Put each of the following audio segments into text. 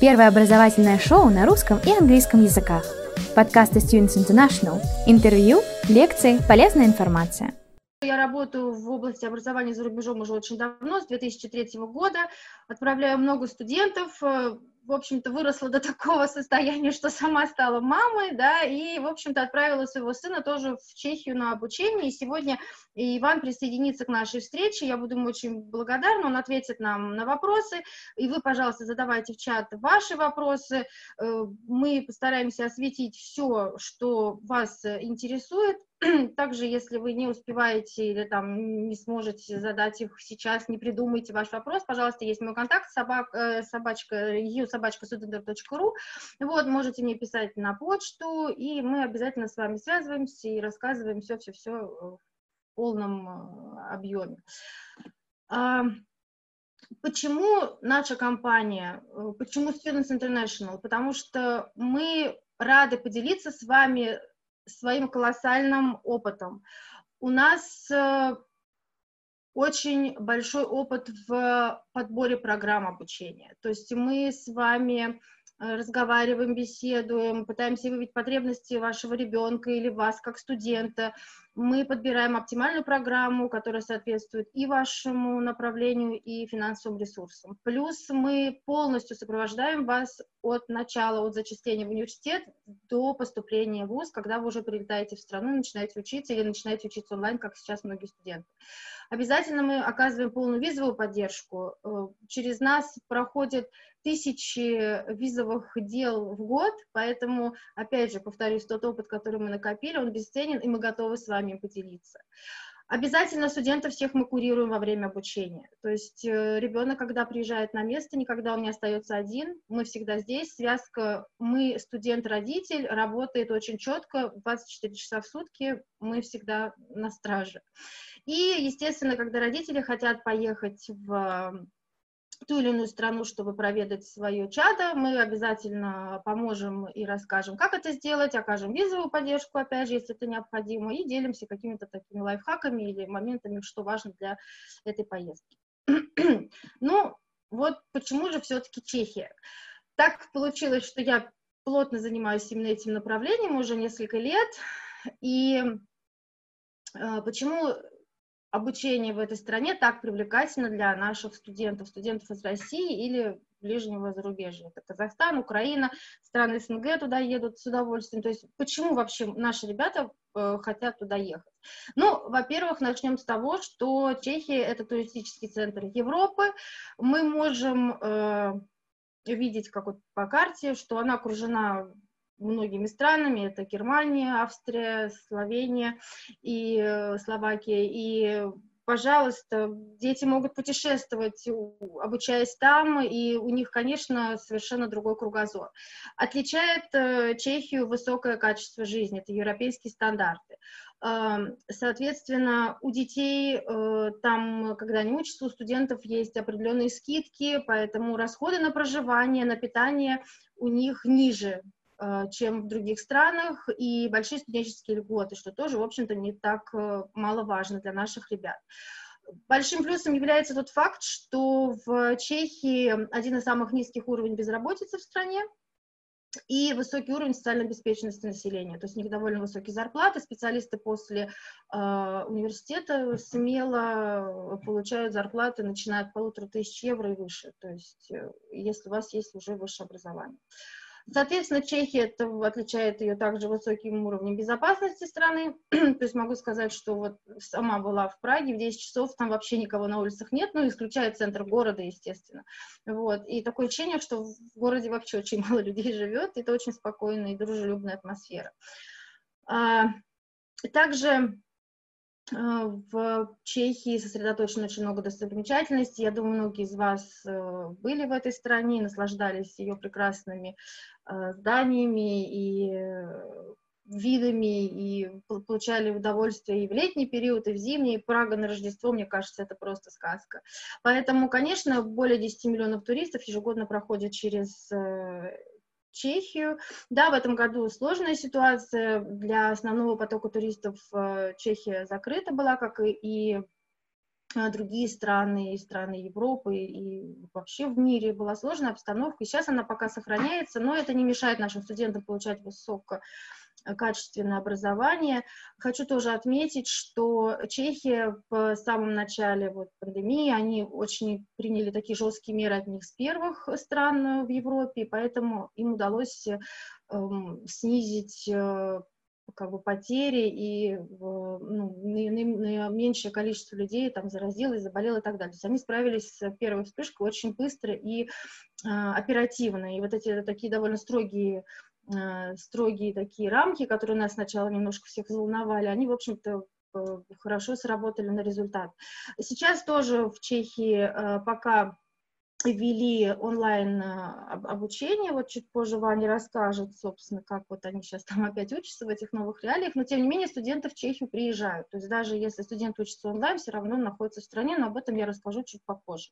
Первое образовательное шоу на русском и английском языках. Подкасты Students International. Интервью, лекции, полезная информация. Я работаю в области образования за рубежом уже очень давно, с 2003 года. Отправляю много студентов э, в общем-то, выросла до такого состояния, что сама стала мамой, да, и, в общем-то, отправила своего сына тоже в Чехию на обучение, и сегодня Иван присоединится к нашей встрече, я буду ему очень благодарна, он ответит нам на вопросы, и вы, пожалуйста, задавайте в чат ваши вопросы, э, мы постараемся осветить все, что вас интересует, также, если вы не успеваете или там не сможете задать их сейчас, не придумайте ваш вопрос, пожалуйста, есть мой контакт, собак, э, собачка, student.ru, вот, можете мне писать на почту, и мы обязательно с вами связываемся и рассказываем все-все-все в полном э, объеме. А, почему наша компания, э, почему Students International? Потому что мы рады поделиться с вами своим колоссальным опытом. У нас э, очень большой опыт в подборе программ обучения. То есть мы с вами разговариваем, беседуем, пытаемся выявить потребности вашего ребенка или вас как студента, мы подбираем оптимальную программу, которая соответствует и вашему направлению, и финансовым ресурсам. Плюс мы полностью сопровождаем вас от начала, от зачисления в университет до поступления в ВУЗ, когда вы уже прилетаете в страну, начинаете учиться или начинаете учиться онлайн, как сейчас многие студенты. Обязательно мы оказываем полную визовую поддержку. Э, через нас проходят тысячи визовых дел в год, поэтому, опять же, повторюсь, тот опыт, который мы накопили, он бесценен, и мы готовы с вами поделиться. Обязательно студентов всех мы курируем во время обучения. То есть э, ребенок, когда приезжает на место, никогда он не остается один, мы всегда здесь, связка мы, студент-родитель, работает очень четко, 24 часа в сутки, мы всегда на страже. И, естественно, когда родители хотят поехать в ту или иную страну, чтобы проведать свое чадо, мы обязательно поможем и расскажем, как это сделать, окажем визовую поддержку, опять же, если это необходимо, и делимся какими-то такими лайфхаками или моментами, что важно для этой поездки. ну, вот почему же все-таки Чехия? Так получилось, что я плотно занимаюсь именно этим направлением уже несколько лет, и э, почему обучение в этой стране так привлекательно для наших студентов, студентов из России или ближнего зарубежья. Это Казахстан, Украина, страны СНГ туда едут с удовольствием. То есть почему вообще наши ребята э, хотят туда ехать? Ну, во-первых, начнем с того, что Чехия – это туристический центр Европы. Мы можем э, видеть, как вот по карте, что она окружена многими странами, это Германия, Австрия, Словения и э, Словакия, и пожалуйста, дети могут путешествовать, обучаясь там, и у них, конечно, совершенно другой кругозор. Отличает э, Чехию высокое качество жизни, это европейские стандарты. Эм, соответственно, у детей э, там, когда они учатся, у студентов есть определенные скидки, поэтому расходы на проживание, на питание у них ниже, чем в других странах, и большие студенческие льготы, что тоже, в общем-то, не так э, маловажно для наших ребят. Большим плюсом является тот факт, что в Чехии один из самых низких уровней безработицы в стране, и высокий уровень социальной обеспеченности населения. То есть у них довольно высокие зарплаты. Специалисты после э, университета смело получают зарплаты, начиная от полутора тысяч евро и выше. То есть э, если у вас есть уже высшее образование. Соответственно, Чехия это отличает ее также высоким уровнем безопасности страны. То есть могу сказать, что вот сама была в Праге в 10 часов, там вообще никого на улицах нет, ну, исключая центр города, естественно. Вот. И такое ощущение, что в городе вообще очень мало людей живет, это очень спокойная и дружелюбная атмосфера. А, также в Чехии сосредоточено очень много достопримечательностей. Я думаю, многие из вас э, были в этой стране, наслаждались ее прекрасными э, зданиями и э, видами, и получали удовольствие и в летний период, и в зимний. И Прага на Рождество, мне кажется, это просто сказка. Поэтому, конечно, более 10 миллионов туристов ежегодно проходят через Чехию. Да, в этом году сложная ситуация. Для основного потока туристов э, Чехия закрыта была, как и другие страны, и страны Европы, и вообще в мире была сложная обстановка. И сейчас она пока сохраняется, но это не мешает нашим студентам получать высоко качественное образование. Хочу тоже отметить, что Чехия в самом начале вот пандемии, они очень приняли такие жесткие меры от них с первых стран в Европе, поэтому им удалось э, снизить э, как бы потери и ну, меньшее количество людей там заразилось, заболело и так далее. То есть они справились с первой вспышкой очень быстро и э, оперативно. И вот эти такие довольно строгие э, строгие такие рамки, которые нас сначала немножко всех взволновали, они, в общем-то, э, хорошо сработали на результат. Сейчас тоже в Чехии э, пока ввели онлайн обучение, вот чуть позже Ваня расскажет, собственно, как вот они сейчас там опять учатся в этих новых реалиях, но тем не менее студенты в Чехию приезжают, то есть даже если студент учится онлайн, все равно он находится в стране, но об этом я расскажу чуть попозже.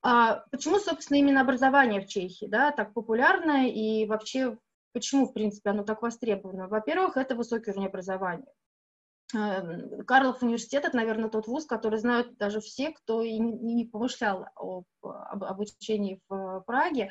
А почему, собственно, именно образование в Чехии, да, так популярное и вообще почему, в принципе, оно так востребовано? Во-первых, это высокий уровень образования. Эм, Карлов университет – это, наверное, тот вуз, который знают даже все, кто и не помышлял об обучении в Праге.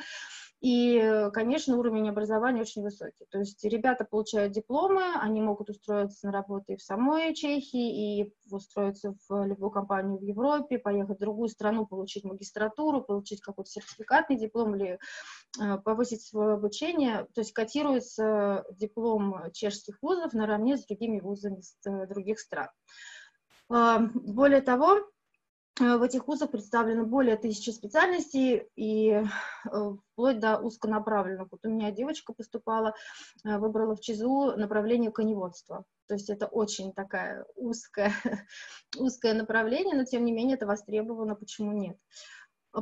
И, конечно, уровень образования очень высокий. То есть ребята получают дипломы, они могут устроиться на работу и в самой Чехии, и устроиться в любую компанию в Европе, поехать в другую страну, получить магистратуру, получить какой-то сертификатный диплом или э, повысить свое обучение. То есть котируется диплом чешских вузов наравне с другими вузами с э, других стран. Э, более того, Э, в этих вузах представлено более тысячи специальностей и э, вплоть до узконаправленных. Вот у меня девочка поступала, э, выбрала в ЧИЗУ направление коневодства. То есть это очень такая узкое, узкое направление, но тем не менее это востребовано, почему нет.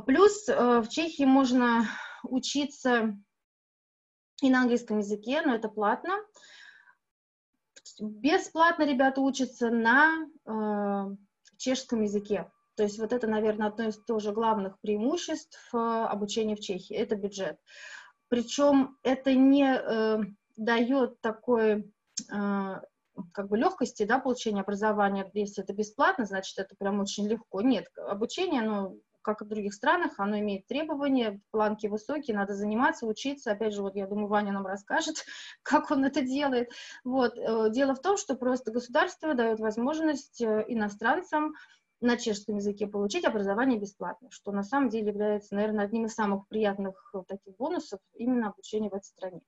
Плюс в Чехии можно учиться и на английском языке, но это платно. Бесплатно ребята учатся на э, чешском языке. То есть вот это, наверное, одно из тоже главных преимуществ э, обучения в Чехии, это бюджет. Причем это не э, дает такой э, как бы легкости, да, получения образования, если это бесплатно, значит, это прям очень легко. Нет, обучение, оно, как и в других странах, оно имеет требования, планки высокие, надо заниматься, учиться. Опять же, вот я думаю, Ваня нам расскажет, как он это делает. Вот. Э, дело в том, что просто государство дает возможность э, иностранцам на чешском языке получить образование бесплатно, что на самом деле является, наверное, одним из самых приятных э, таких бонусов именно обучения в этой стране.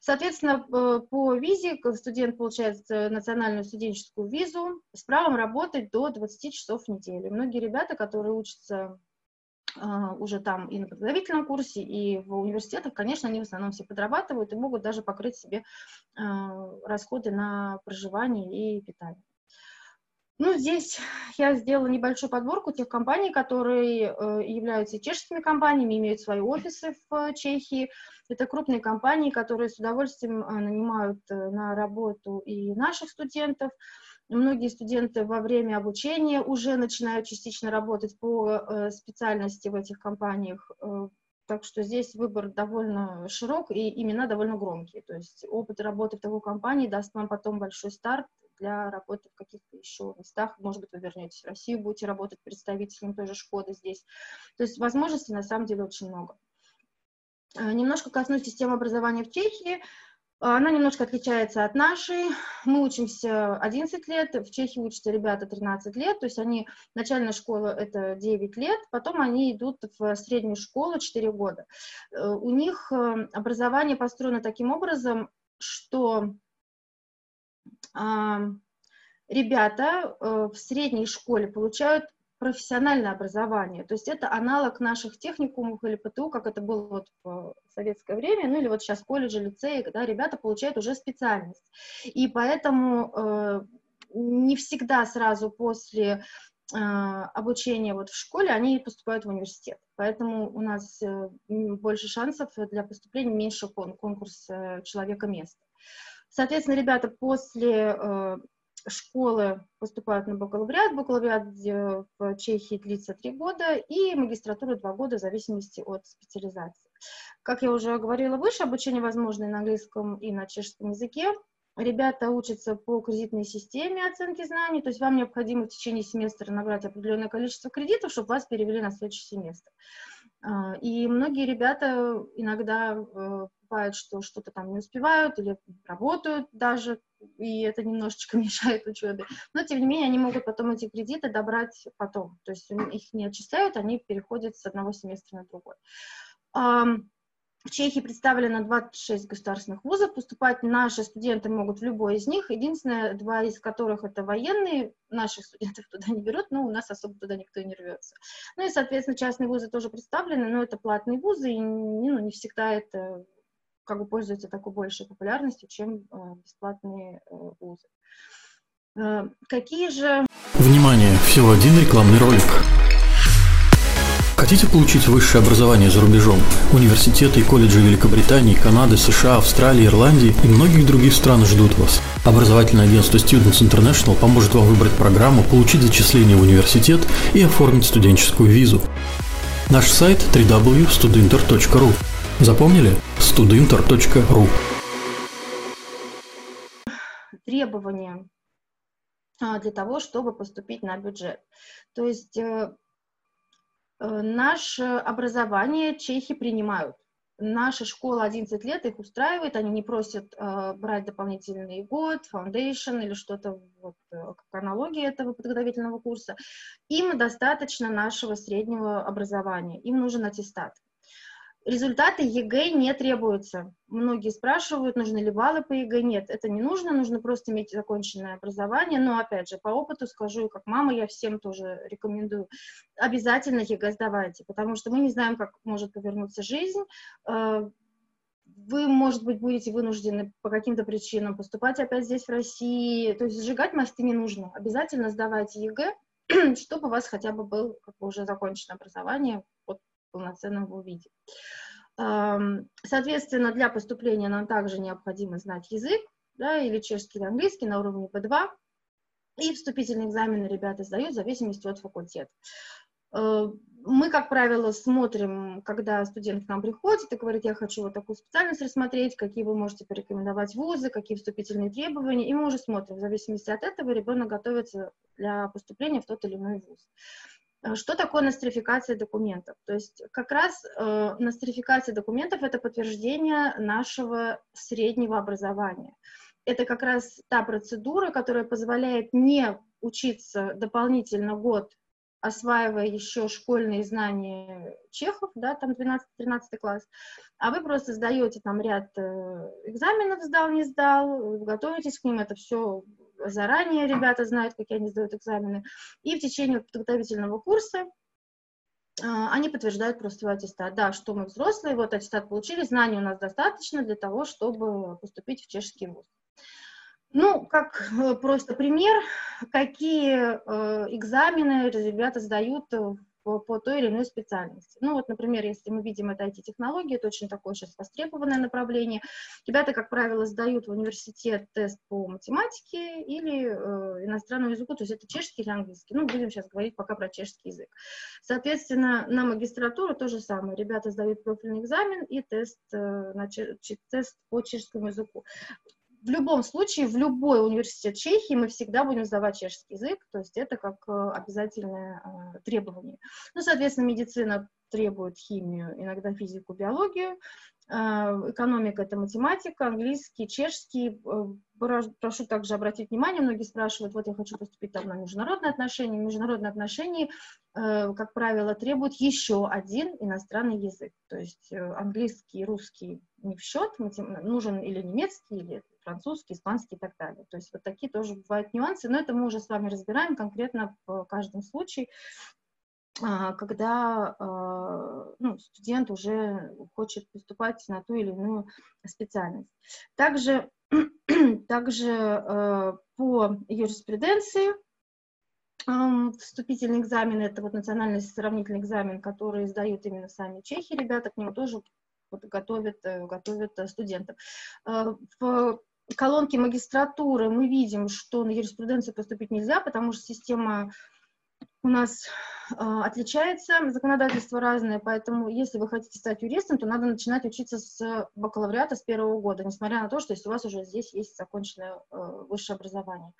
Соответственно, по визе студент получает э, национальную студенческую визу с правом работать до 20 часов в неделю. Многие ребята, которые учатся уже там и на подготовительном курсе, и в университетах, конечно, они в основном все подрабатывают и могут даже покрыть себе расходы на проживание и питание. Ну, здесь я сделала небольшую подборку тех компаний, которые э, являются чешскими компаниями, имеют свои офисы в э, Чехии. Это крупные компании, которые с удовольствием э, нанимают на работу и наших студентов. Многие студенты во время обучения уже начинают частично работать по специальности в этих компаниях. Так что здесь выбор довольно широк и имена довольно громкие. То есть опыт работы в такой компании даст вам потом большой старт для работы в каких-то еще местах. Может быть, вы вернетесь в Россию, будете работать представителем той же Шкоды здесь. То есть возможностей на самом деле очень много. Э, немножко коснусь системы образования в Чехии. Она немножко отличается от нашей. Мы учимся 11 лет, в Чехии учатся ребята 13 лет, то есть они, начальная школа это 9 лет, потом они идут в среднюю школу 4 года. Э, у них э, образование построено таким образом, что ребята э, в средней школе получают профессиональное образование, то есть это аналог наших техникумов или ПТУ, как это было вот в советское время, ну или вот сейчас колледжи, лицеи, когда ребята получают уже специальность. И поэтому э, не всегда сразу после э, обучения вот в школе они поступают в университет. Поэтому у нас э, больше шансов для поступления, меньше кон конкурс э, человека места. Соответственно, ребята после э, школы поступают на бакалавриат. Бакалавриат в Чехии длится три года и магистратура два года в зависимости от специализации. Как я уже говорила выше, обучение возможно и на английском, и на чешском языке. Ребята учатся по кредитной системе оценки знаний, то есть вам необходимо в течение семестра набрать определенное количество кредитов, чтобы вас перевели на следующий семестр. А, и многие ребята иногда э, бывает, что что-то там не успевают или работают даже, и это немножечко мешает учебе. Но, тем не менее, они могут потом эти кредиты добрать потом. То есть их не отчисляют, они переходят с одного семестра на другой. В Чехии представлено 26 государственных вузов. Поступать наши студенты могут в любой из них. Единственное, два из которых это военные. Наших студентов туда не берут, но у нас особо туда никто не рвется. Ну и, соответственно, частные вузы тоже представлены, но это платные вузы, и ну, не всегда это как бы пользуется такой большей популярностью, чем э, бесплатные э, вузы. Э, какие же... Внимание! Всего один рекламный ролик. Хотите получить высшее образование за рубежом? Университеты и колледжи Великобритании, Канады, США, Австралии, Ирландии и многих других стран ждут вас. Образовательное агентство Students International поможет вам выбрать программу, получить зачисление в университет и оформить студенческую визу. Наш сайт www.studinter.ru Запомнили? studinter.ru Требования а, для того, чтобы поступить на бюджет. То есть Э, наше образование чехи принимают. Наша школа 11 лет их устраивает, они не просят э, брать дополнительный год, foundation или что-то, вот, э, как аналогия этого подготовительного курса. Им достаточно нашего среднего образования, им нужен аттестат. Результаты ЕГЭ не требуются. Многие спрашивают, нужны ли баллы по ЕГЭ. Нет, это не нужно, нужно просто иметь законченное образование. Но, опять же, по опыту скажу, как мама, я всем тоже рекомендую, обязательно ЕГЭ сдавайте, потому что мы не знаем, как может повернуться жизнь. Э, вы, может быть, будете вынуждены по каким-то причинам поступать опять здесь, в России. То есть сжигать мосты не нужно. Обязательно сдавайте ЕГЭ, чтобы у вас хотя бы был как бы, уже законченное образование полноценном его виде. Соответственно, для поступления нам также необходимо знать язык, да, или чешский, или английский на уровне B2, и вступительные экзамены ребята сдают в зависимости от факультета. Э, мы, как правило, смотрим, когда студент к нам приходит и говорит, я хочу вот такую специальность рассмотреть, какие вы можете порекомендовать вузы, какие вступительные требования, и мы уже смотрим, в зависимости от этого ребенок готовится для поступления в тот или иной вуз. Э, что такое нострификация документов? То есть как раз э, нострификация документов – это подтверждение нашего среднего образования. Это как раз та процедура, которая позволяет не учиться дополнительно год, осваивая еще школьные знания чехов, да, там 12-13 класс, а вы просто сдаете там ряд э, экзаменов, сдал, не сдал, готовитесь к ним, это все заранее ребята знают, какие они сдают экзамены, и в течение подготовительного курса а, они подтверждают просто свой аттестат. Да, что мы взрослые, вот аттестат получили, знаний у нас достаточно для того, чтобы поступить в чешский вуз. Ну, как э, просто пример, какие э, экзамены ребята сдают по, по той или иной специальности. Ну вот, например, если мы видим это IT-технологии, это очень такое сейчас востребованное направление. Ребята, как правило, сдают в университет тест по математике или э, иностранному языку, то есть это чешский или английский. Ну, будем сейчас говорить пока про чешский язык. Соответственно, на магистратуру то же самое. Ребята сдают профильный экзамен и тест, э, на, тест по чешскому языку в любом случае, в любой университет Чехии мы всегда будем сдавать чешский язык, то есть это как э, обязательное э, требование. Ну, соответственно, медицина требует химию, иногда физику, биологию, э, экономика — это математика, английский, чешский. Прошу также обратить внимание, многие спрашивают, вот я хочу поступить там на международные отношения. Международные отношения, как правило, требуют еще один иностранный язык. То есть английский и русский не в счет, нужен или немецкий, или французский, испанский и так далее. То есть вот такие тоже бывают нюансы, но это мы уже с вами разбираем конкретно в каждом случае, а, когда а, ну, студент уже хочет поступать на ту или иную специальность. Также, также а, по юриспруденции вступительный экзамен, это вот национальный сравнительный экзамен, который сдают именно сами чехи, ребята, к нему тоже готовят, э, готовят студентов. В колонке магистратуры мы видим, что на юриспруденцию поступить нельзя, потому что система у нас а, отличается, законодательство разное, поэтому если вы хотите стать юристом, то надо начинать учиться с бакалавриата с первого года, несмотря на то, что если у вас уже здесь есть законченное э, высшее образование.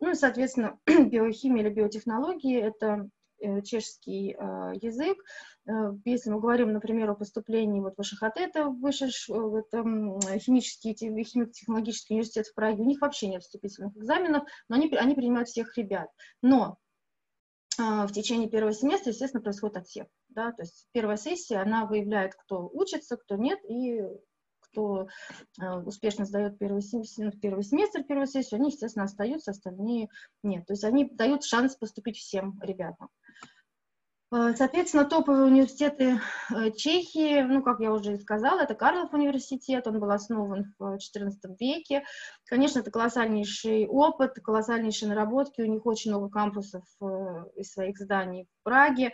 Ну и, соответственно, биохимия или биотехнологии – это э, чешский э, язык. Если мы говорим, например, о поступлении вот в ШХТ, это высший это химический, химико-технологический университет в Праге, у них вообще нет вступительных экзаменов, но они, они принимают всех ребят. Но в течение первого семестра, естественно, происходит отсев. Да? То есть первая сессия, она выявляет, кто учится, кто нет, и кто а, успешно сдает первый, семестр, первый семестр, первую сессию, они, естественно, остаются, остальные нет. То есть они дают шанс поступить всем ребятам. Э, соответственно, топовые университеты э, Чехии, ну, как я уже сказала, это Карлов университет, он был основан в XIV веке. Конечно, это колоссальнейший опыт, колоссальнейшие наработки, у них очень много кампусов э, из своих зданий в Праге.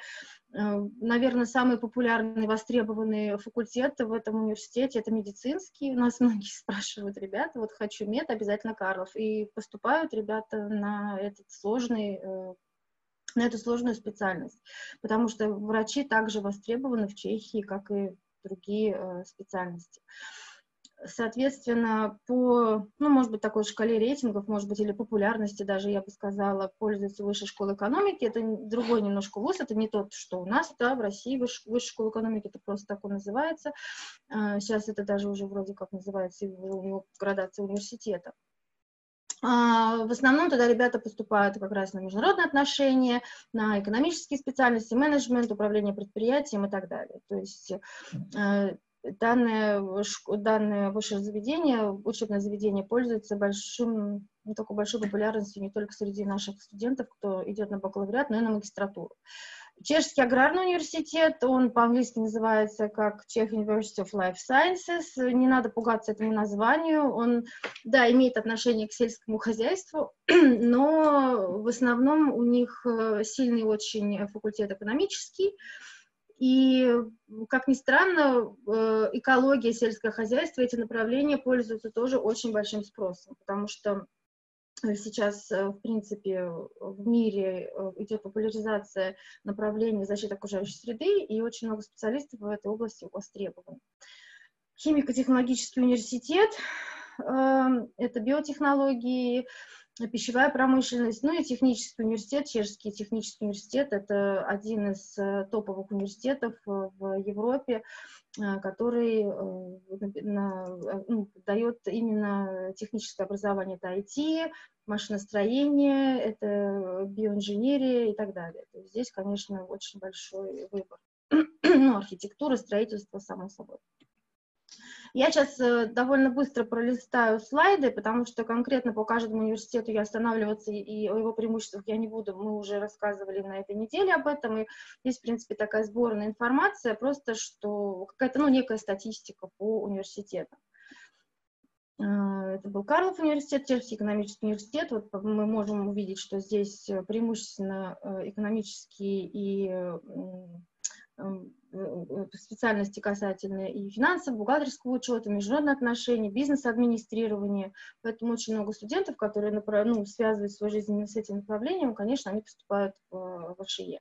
Наверное, самый популярный, востребованный факультет в этом университете – это медицинский. У нас многие спрашивают, ребята, вот хочу мед, обязательно Карлов. И поступают ребята на этот сложный на эту сложную специальность, потому что врачи также востребованы в Чехии, как и другие э, специальности. Соответственно, по, ну, может быть, такой шкале рейтингов, может быть, или популярности даже, я бы сказала, пользуется высшей школой экономики. Это другой немножко вуз, это не тот, что у нас, да, в России высшая, высшая школа экономики, это просто так он называется. Сейчас а, это даже уже вроде как называется его градация университета. А, в основном туда ребята поступают как раз на международные отношения, на экономические специальности, менеджмент, управление предприятием и так далее. То есть э, данное, данное высшее заведение, учебное заведение пользуется большим, не только большой популярностью не только среди наших студентов, кто идет на бакалавриат, но и на магистратуру. Чешский аграрный университет, он по-английски называется как Czech University of Life Sciences. Не надо пугаться этому названию. Он, да, имеет отношение к сельскому хозяйству, но в основном у них э, сильный очень факультет экономический. И, как ни странно, э, экология, сельское хозяйство, эти направления пользуются тоже очень большим спросом, потому что сейчас, э, в принципе, в мире э, идет популяризация направления защиты окружающей среды, и очень много специалистов в этой области востребованы. Химико-технологический университет эм, – это биотехнологии, пищевая промышленность, ну и технический университет, Чешский технический университет, это один из э, топовых университетов в Европе, который ну, дает именно техническое образование, это IT, машиностроение, это биоинженерия и так далее. То есть здесь, конечно, очень большой выбор. ну, архитектура, строительство, само собой. Я сейчас э, довольно быстро пролистаю слайды, потому что конкретно по каждому университету я останавливаться и о его преимуществах я не буду. Мы уже рассказывали на этой неделе об этом, и здесь, в принципе, такая сборная информация, просто что какая-то, ну, некая статистика по университетам. А, это был Карлов университет, Чешский экономический университет. Вот мы можем увидеть, что здесь э, преимущественно э, экономические и э, специальности касательные и финансов, бухгалтерского учета, международных отношений, бизнес-администрирования. Поэтому очень много студентов, которые ну, связывают свою жизнь с этим направлением, конечно, они поступают в ВШЕ.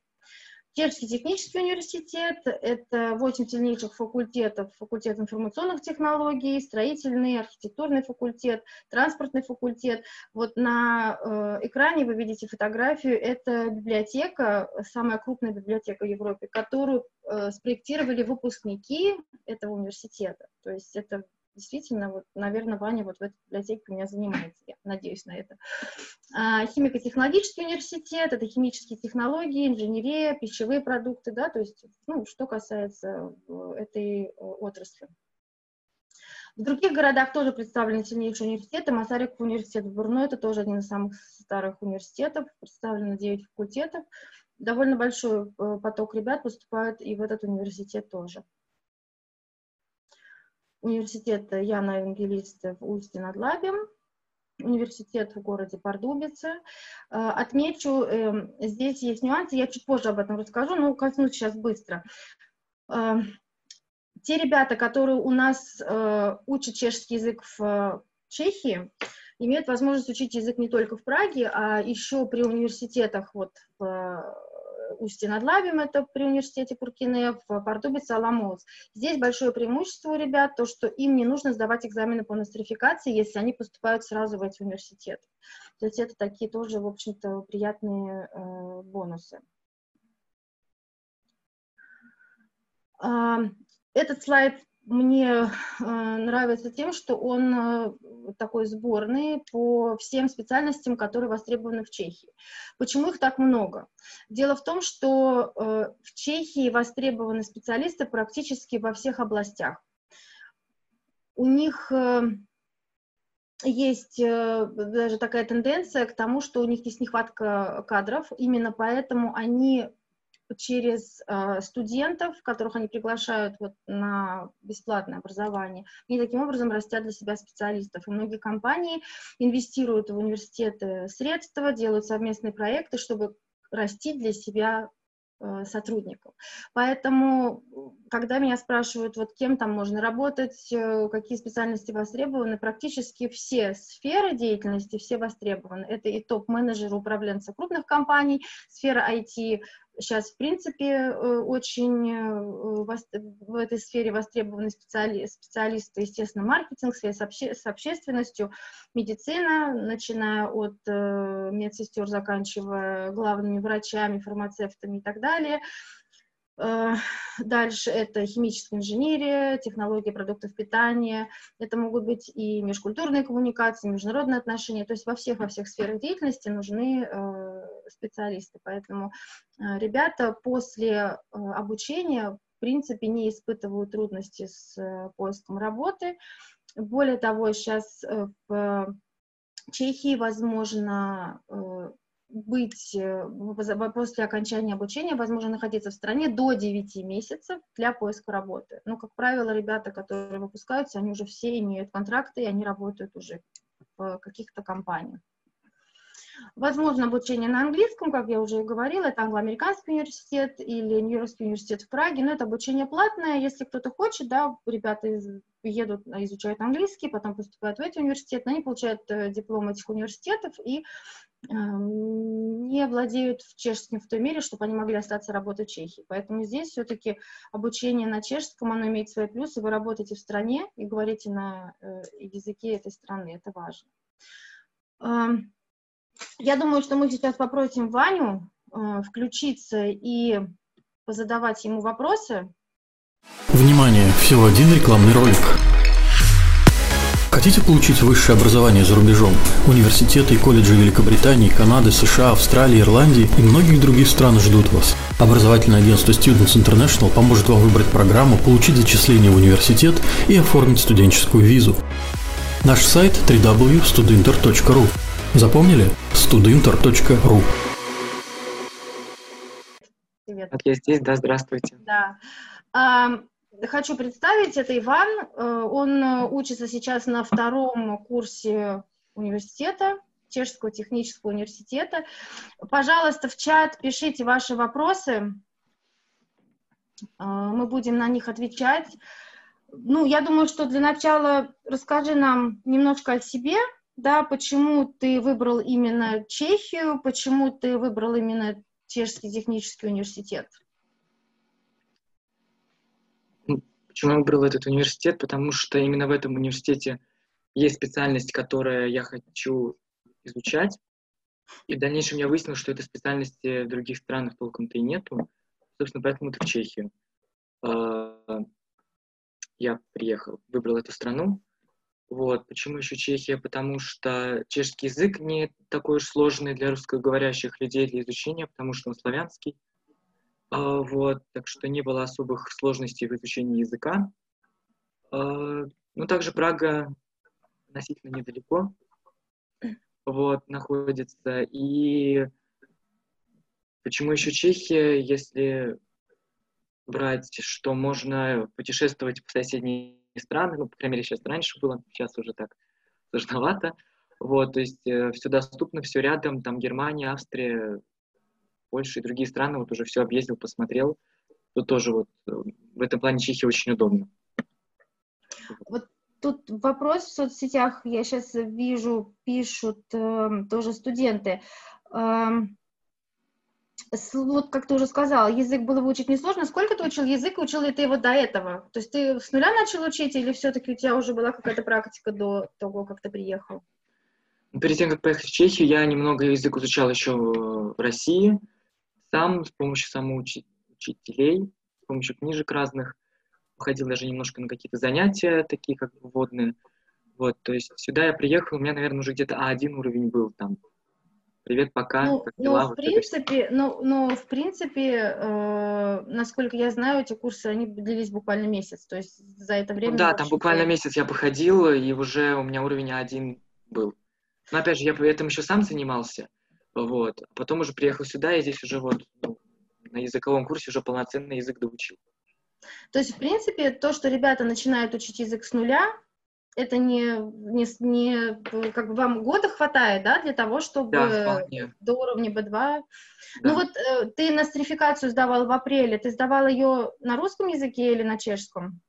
Чешский технический университет – это 8 сильнейших факультетов, факультет информационных технологий, строительный, архитектурный факультет, транспортный факультет. Вот на э, экране вы видите фотографию, это библиотека, самая крупная библиотека в Европе, которую э, спроектировали выпускники этого университета. То есть это действительно, вот, наверное, Ваня вот в этой библиотеке у меня занимается, я надеюсь на это. А, химико-технологический университет, это химические технологии, инженерия, пищевые продукты, да, то есть, ну, что касается э, этой э, отрасли. В других городах тоже представлены сильнейшие университеты. Масариков университет в Бурно, это тоже один из самых старых университетов, представлено 9 факультетов. Довольно большой э, поток ребят поступают и в этот университет тоже университет Яна Евангелиста в Устье над Лабем, университет в городе Пардубице. Э, отмечу, эм, здесь есть нюансы, я чуть позже об этом расскажу, но коснусь сейчас быстро. Э, те ребята, которые у нас э, учат чешский язык в Чехии, имеют возможность учить язык не только в Праге, а еще при университетах вот в Устье над Лабем, это при университете Куркине, в Портубице Аламоус. Здесь большое преимущество у ребят, то, что им не нужно сдавать экзамены по нострификации, если они поступают сразу в эти университеты. То есть это такие тоже, в общем-то, приятные э, бонусы. Этот слайд мне э, нравится тем, что он э, такой сборный по всем специальностям, которые востребованы в Чехии. Почему их так много? Дело в том, что э, в Чехии востребованы специалисты практически во всех областях. У них есть даже такая тенденция к тому, что у них есть нехватка кадров, именно поэтому они через э, студентов, которых они приглашают вот на бесплатное образование, они таким образом растят для себя специалистов. И многие компании инвестируют в университеты средства, делают совместные проекты, чтобы растить для себя Э, сотрудников. Поэтому, когда меня спрашивают, вот кем там можно работать, э, какие специальности востребованы, практически все сферы деятельности, все востребованы. Это и топ-менеджеры, управленцы крупных компаний, сфера IT, сейчас, в принципе, э, очень в этой сфере востребованы специали, специалисты, естественно, маркетинг, связь с, обще, с общественностью, медицина, начиная от медсестер, заканчивая главными врачами, фармацевтами и так далее. Э, дальше это химическая инженерия, технологии продуктов питания, это могут быть и межкультурные коммуникации, международные отношения, то есть во всех, во всех сферах деятельности нужны э, специалисты. Поэтому э, ребята после обучения в принципе не испытывают трудности с поиском работы. Более того, сейчас в Чехии возможно быть э, после окончания обучения, возможно находиться в стране до 9 месяцев для поиска работы. Но, как правило, ребята, которые выпускаются, они уже все имеют контракты, и они работают уже в каких-то компаниях. Возможно обучение на английском, как я уже говорила, это англоамериканский университет или Нью-Йоркский университет в Праге, но это обучение платное, если кто-то хочет, да, ребята едут, изучают английский, потом поступают в эти университеты, они получают э, диплом этих университетов и не владеют чешским в той мере, чтобы они могли остаться работать в Чехии. Поэтому здесь все-таки обучение на чешском, оно имеет свои плюсы. Вы работаете в стране и говорите на э, языке этой страны. Это важно. Я думаю, что мы сейчас попросим Ваню э, включиться и позадавать ему вопросы. Внимание! Всего один рекламный ролик. Хотите получить высшее образование за рубежом? Университеты и колледжи Великобритании, Канады, США, Австралии, Ирландии и многих других стран ждут вас. Образовательное агентство Students International поможет вам выбрать программу, получить зачисление в университет и оформить студенческую визу. Наш сайт www.studinter.ru Запомнили? studinter.ru Привет. Я здесь, да, здравствуйте. Да. Хочу представить, это Иван. Э, он э, учится сейчас на втором курсе университета, Чешского технического университета. Пожалуйста, в чат пишите ваши вопросы. Э, мы будем на них отвечать. Ну, я думаю, что для начала расскажи нам немножко о себе, да, почему ты выбрал именно Чехию, почему ты выбрал именно Чешский технический университет. Почему я выбрал этот университет? Потому что именно в этом университете есть специальность, которую я хочу изучать. И в дальнейшем я выяснил, что этой специальности в других странах толком-то и нету. Собственно, поэтому это в Чехию. А, я приехал, выбрал эту страну. Вот. Почему еще Чехия? Потому что чешский язык не такой уж сложный для русскоговорящих людей для изучения, потому что он славянский. А, вот, так что не было особых сложностей в изучении языка. А, ну, также Прага относительно недалеко вот, находится. И почему еще Чехия, если брать, что можно путешествовать по соседние страны, ну, по крайней мере, сейчас раньше было, сейчас уже так сложновато. Вот, то есть э, все доступно, все рядом, там Германия, Австрия, Польшу и другие страны, вот уже все объездил, посмотрел. Тут тоже вот э, в этом плане Чехия очень удобно. Вот тут вопрос в соцсетях, я сейчас вижу, пишут э, тоже студенты. Э, вот как ты уже сказал, язык было выучить несложно. Сколько ты учил язык, учил ли ты его до этого? То есть ты с нуля начал учить, или все-таки у тебя уже была какая-то практика до того, как ты приехал? Перед тем, как поехать в Чехию, я немного язык изучал еще в России, сам, с помощью самоучителей, с помощью книжек разных. Ходил даже немножко на какие-то занятия, такие как бы вводные. Вот, то есть сюда я приехал, у меня, наверное, уже где-то А1 уровень был там. Привет, пока. Ну, ну в принципе, ну, ну, в принципе, э, насколько я знаю, эти курсы, они длились буквально месяц, то есть за это время... Ну, да, там буквально месяц я походил, и уже у меня уровень А1 был. Но опять же, я этом еще сам занимался, вот. А потом уже приехал сюда, и здесь уже вот ну, на языковом курсе уже полноценный язык доучил. То есть, в принципе, то, что ребята начинают учить язык с нуля, это не, не, не как бы вам года хватает, да, для того, чтобы да, до уровня B2. Да. Ну вот э, ты нострификацию сдавал в апреле, ты сдавал ее на русском языке или на чешском?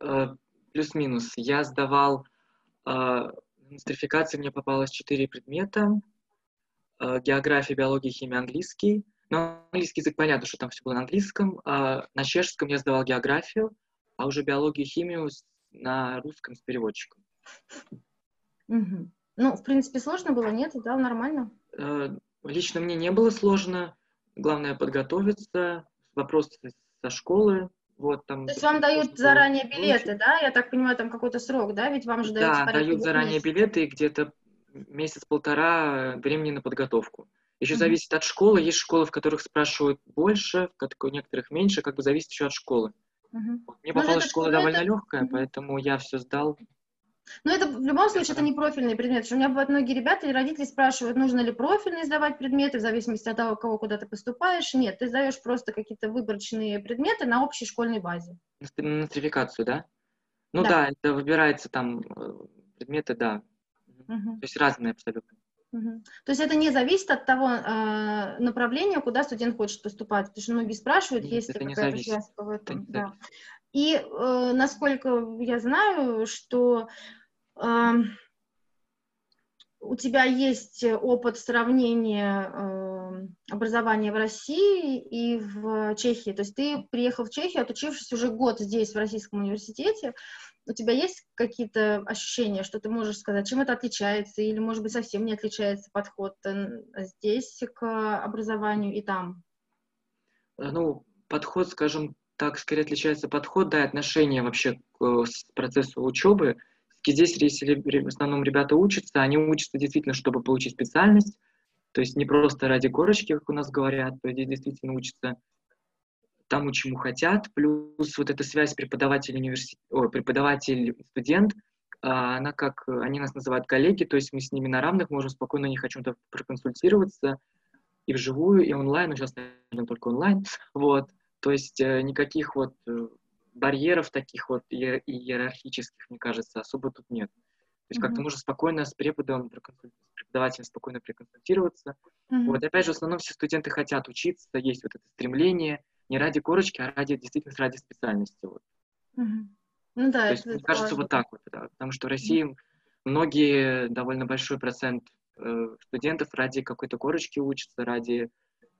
Э, плюс-минус. Я сдавал э, нострификации, мне попалось четыре предмета. Э, география, биология, химия, английский. Но английский язык, понятно, что там все было на английском. А на чешском я сдавал географию, а уже биологию и химию на русском с переводчиком. Угу. Ну, в принципе, сложно было, нет? Да, нормально? Э, лично мне не было сложно. Главное подготовиться, вопросы со школы. Вот, там, То есть вам дают заранее билеты, да? Я так понимаю, там какой-то срок, да? Ведь вам же дают Да, дают заранее билеты и где-то месяц-полтора времени на подготовку. Еще mm-hmm. зависит от школы. Есть школы, в которых спрашивают больше, в некоторых меньше, как бы зависит еще от школы. Угу. Мне ну, попалась школа довольно это... легкая, поэтому я все сдал. Но это в любом случае это не профильный предмет. У меня бывают многие ребята или родители спрашивают, нужно ли профильный сдавать предметы, в зависимости от того, кого куда ты поступаешь. Нет, ты сдаешь просто какие-то выборочные предметы на общей школьной базе. Нострификацию, да? Ну да, да это выбирается там э, предметы, да. Угу. То есть разные абсолютно. Угу. То есть это не зависит от того э, направления, куда студент хочет поступать, потому что многие спрашивают, Нет, есть ли какая-то связь в этом. Да. И э, насколько я знаю, что э, у тебя есть опыт сравнения э, образования в России и в Чехии. То есть ты приехал в Чехию, отучившись уже год здесь, в Российском университете, у тебя есть какие-то ощущения, что ты можешь сказать, чем это отличается, или, может быть, совсем не отличается подход здесь к образованию и там? Э, ну, подход, скажем так, скорее отличается подход, да, и отношение вообще к э, процессу учебы. Здесь, если в основном ребята учатся, они учатся действительно, чтобы получить специальность, то есть не просто ради корочки, как у нас говорят, то здесь действительно учатся тому, чему хотят, плюс вот эта связь преподаватель, университет, о, преподаватель студент, а, она как, они нас называют коллеги, то есть мы с ними на равных можем спокойно у них о чем-то проконсультироваться и вживую, и онлайн, но сейчас, наверное, только онлайн, вот, то есть э, никаких вот э, барьеров таких вот иерархических, мне кажется, особо тут нет. То есть mm-hmm. как-то можно спокойно с преподом, с преподавателем спокойно проконсультироваться. Mm-hmm. Вот, опять же, в основном все студенты хотят учиться, есть вот это стремление, не ради корочки, а ради действительно ради специальности. Вот. Угу. Ну да, То есть, мне кажется, вот так вот, да, потому что в России многие, довольно большой процент э, студентов ради какой-то корочки учатся, ради,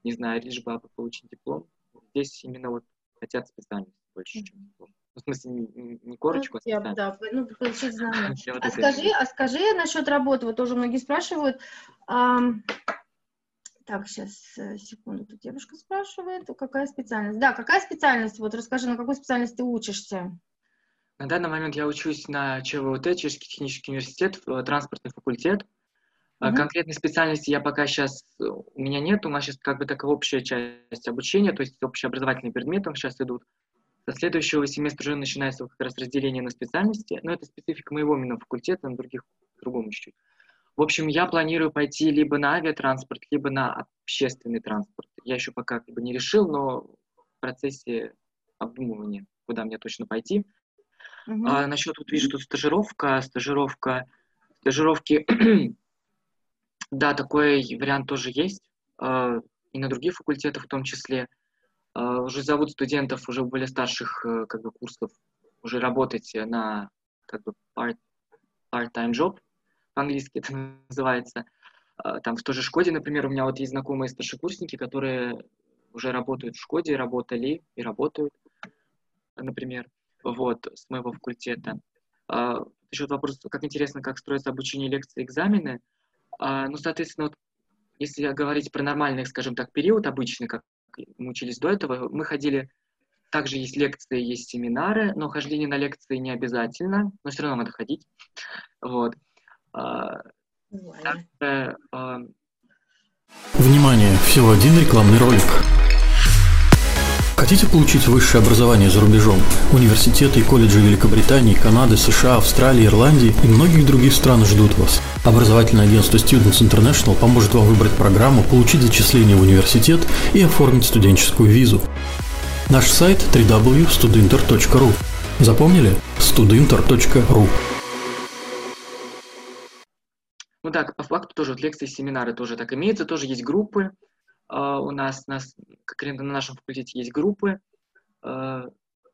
не знаю, лишь бы получить диплом. Здесь именно вот хотят специальность больше, чем диплом. Ну, в смысле, не, не корочку, ну, а Да, ну, получить знания. а, скажи, а скажи насчет работы, вот тоже многие спрашивают, так, сейчас, э, секунду, тут девушка спрашивает, какая специальность? Да, какая специальность? Вот расскажи, на какой специальности ты учишься? На данный момент я учусь на ЧВУТ, Чешский технический университет, э, транспортный факультет. Uh-huh. Конкретной специальности я пока сейчас, э, у меня нет, у нас сейчас как бы такая общая часть обучения, то есть общеобразовательные предметы сейчас идут. Со следующего семестра уже начинается как раз разделение на специальности, но это специфика моего именно факультета, на других по-другому чуть-чуть. В общем, я планирую пойти либо на авиатранспорт, либо на общественный транспорт. Я еще пока как бы не решил, но в процессе обдумывания, куда мне точно пойти. Uh-huh. А, насчет, вот вижу, тут стажировка, стажировка, стажировки, да, такой вариант тоже есть, а, и на других факультетах в том числе. А, уже зовут студентов уже более старших э, как бы курсов уже работать на как бы part, part-time job, по-английски это называется. а, там в той же Шкоде, например, у меня вот есть знакомые старшекурсники, которые уже работают в Шкоде, работали и работают, например, вот, с моего факультета. А, Еще вопрос, как интересно, как строится обучение лекции, экзамены. А, ну, соответственно, вот, если говорить про нормальный, скажем так, период обычный, как мы учились до этого, мы ходили, также есть лекции, есть семинары, но хождение на лекции не обязательно, но все равно надо ходить. Вот. Также, Внимание, всего один рекламный ролик. Хотите получить высшее образование за рубежом? Университеты и колледжи Великобритании, Канады, США, Австралии, Ирландии и многих других стран ждут вас. Образовательное агентство Students International поможет вам выбрать программу, получить зачисление в университет и оформить студенческую визу. Наш сайт www.studinter.ru Запомнили? studinter.ru Ну да, по факту тоже вот лекции, семинары тоже так имеются, тоже есть группы. Uh, у нас, нас, как на нашем факультете есть группы. Uh,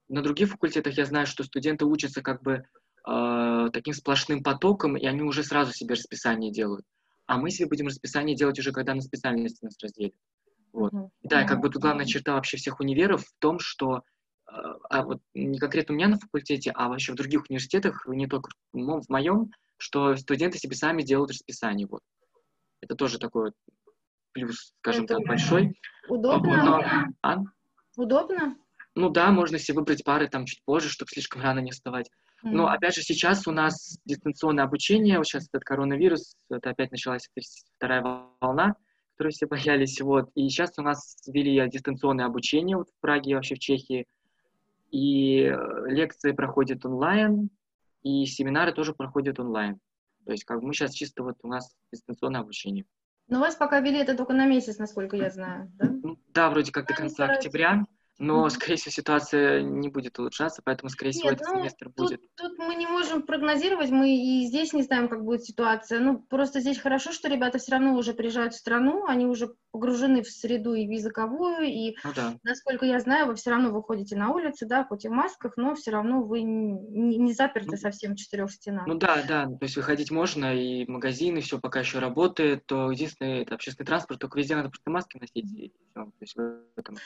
на других факультетах я знаю, что студенты учатся как бы uh, таким сплошным потоком, и они уже сразу себе расписание делают. А мы себе будем расписание делать уже, когда на специальности нас разделят. Вот. Mm-hmm. Да, как бы тут главная черта вообще всех универов в том, что а вот не конкретно у меня на факультете, а вообще в других университетах, не только в моем, что студенты себе сами делают расписание. Вот. Это тоже такой плюс, скажем Это так, большой. Удобно? Но, а? Удобно? Ну да, можно себе выбрать пары там чуть позже, чтобы слишком рано не вставать. Mm. Но опять же сейчас у нас дистанционное обучение, вот сейчас этот коронавирус, это опять началась вторая волна, которую все боялись, вот. И сейчас у нас ввели дистанционное обучение вот в Праге, вообще в Чехии, и э, лекции проходят онлайн, и семинары тоже проходят онлайн. То есть как бы мы сейчас чисто вот у нас дистанционное обучение. Но вас пока вели это только на месяц, насколько я знаю, да? Ну, да, вроде как до конца октября но, скорее всего, ситуация не будет улучшаться, поэтому, скорее всего, Нет, этот ну, семестр тут, будет. Тут мы не можем прогнозировать, мы и здесь не знаем, как будет ситуация. Ну, просто здесь хорошо, что ребята все равно уже приезжают в страну, они уже погружены в среду и в языковую, и, ну, да. насколько я знаю, вы все равно выходите на улицу, да, хоть и в масках, но все равно вы не, не заперты ну, совсем в четырех стенах. Ну да, да, то есть выходить можно, и магазины, все пока еще работает, то единственное, это общественный транспорт, только везде надо просто маски носить, и все. То есть в этом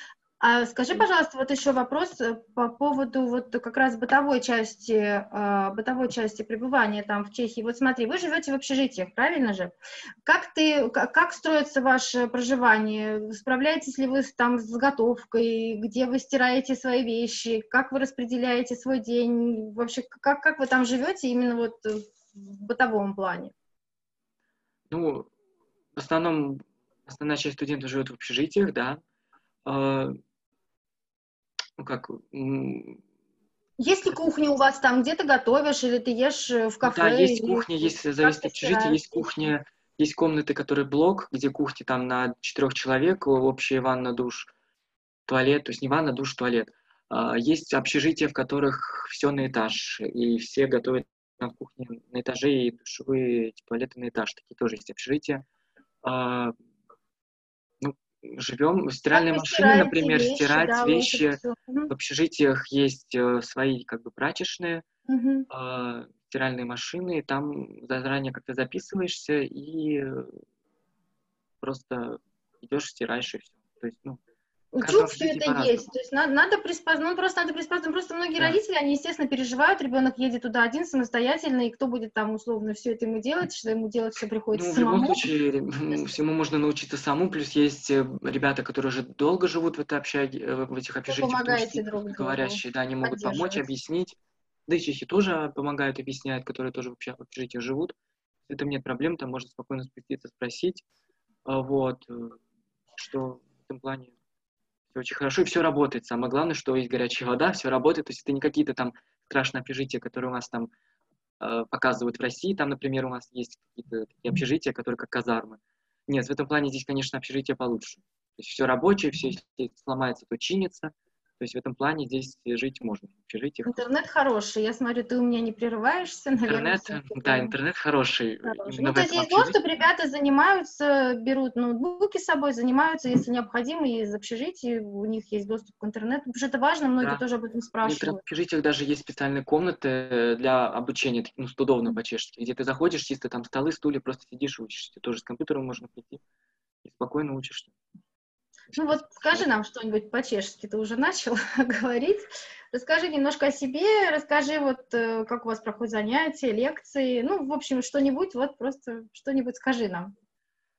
а скажи, пожалуйста, вот еще вопрос э, по поводу вот как раз бытовой части, э, бытовой части пребывания там в Чехии. Вот смотри, вы живете в общежитиях, правильно же? Как ты, как строится ваше проживание? Справляетесь ли вы там с заготовкой? Где вы стираете свои вещи? Как вы распределяете свой день? Вообще, как, как вы там живете именно вот в бытовом плане? Ну, в основном, основная часть студентов живет в общежитиях, да. А, ну как... Есть ли кухня у вас там, где ты готовишь, или ты ешь э, в кафе? Да, есть или... кухня, есть, зависит от общежития, есть кухня, есть комнаты, которые блок, где кухня там на четырех человек, общая ванна, душ, туалет, то есть не ванна, душ, туалет. А, есть общежития, в которых все на этаж, и все готовят на кухне на этаже, и душевые туалеты на этаж. Такие тоже есть общежития. Живем. Стиральные машины, например, вещи, стирать да, вещи. В общежитиях есть э, свои как бы прачечные, угу. э, стиральные машины. Там заранее как-то записываешься и просто идешь, стираешь и все. То есть, ну, Учу, все это есть. То есть надо, надо приспособить, ну просто надо приспособить. Просто многие да. родители, они, естественно, переживают, ребенок едет туда один самостоятельно, и кто будет там условно все это ему делать, что ему делать все приходится ну, самому. В любом случае, всему можно научиться саму, плюс есть э, ребята, которые уже долго живут в этой общаге, э, в этих общежитиях, помогаете друг другу, говорящие, да, они могут помочь, объяснить. Да и чехи тоже помогают, объясняют, которые тоже вообще в общежитиях живут. С этим нет проблем, там можно спокойно спуститься, спросить. А вот, э, что в этом плане все очень хорошо, и все работает. Самое главное, что есть горячая вода, все работает. То есть это не какие-то там страшные общежития, которые у нас там э, показывают в России. Там, например, у нас есть какие-то такие общежития, которые как казармы. Нет, в этом плане здесь, конечно, общежитие получше. То есть все рабочее, все, если сломается, то чинится. То есть в этом плане здесь жить можно. Их... Интернет хороший. Я смотрю, ты у меня не прерываешься. Наверное, интернет, да, интернет хороший. хороший. Ну, то есть есть доступ, ребята занимаются, берут ноутбуки с собой, занимаются, если необходимо, из общежития у них есть доступ к интернету. Потому что это важно, многие да. тоже об этом спрашивают. В общежитиях даже есть специальные комнаты для обучения, ну, студовно по-чешски, где ты заходишь, чисто там столы, стулья, просто сидишь и учишься. Тоже с компьютером можно прийти и спокойно учишься. Ну вот скажи нам что-нибудь по-чешски, ты уже начал говорить. Расскажи немножко о себе, расскажи вот, э, как у вас проходят занятия, лекции, ну, в общем, что-нибудь, вот просто что-нибудь скажи нам.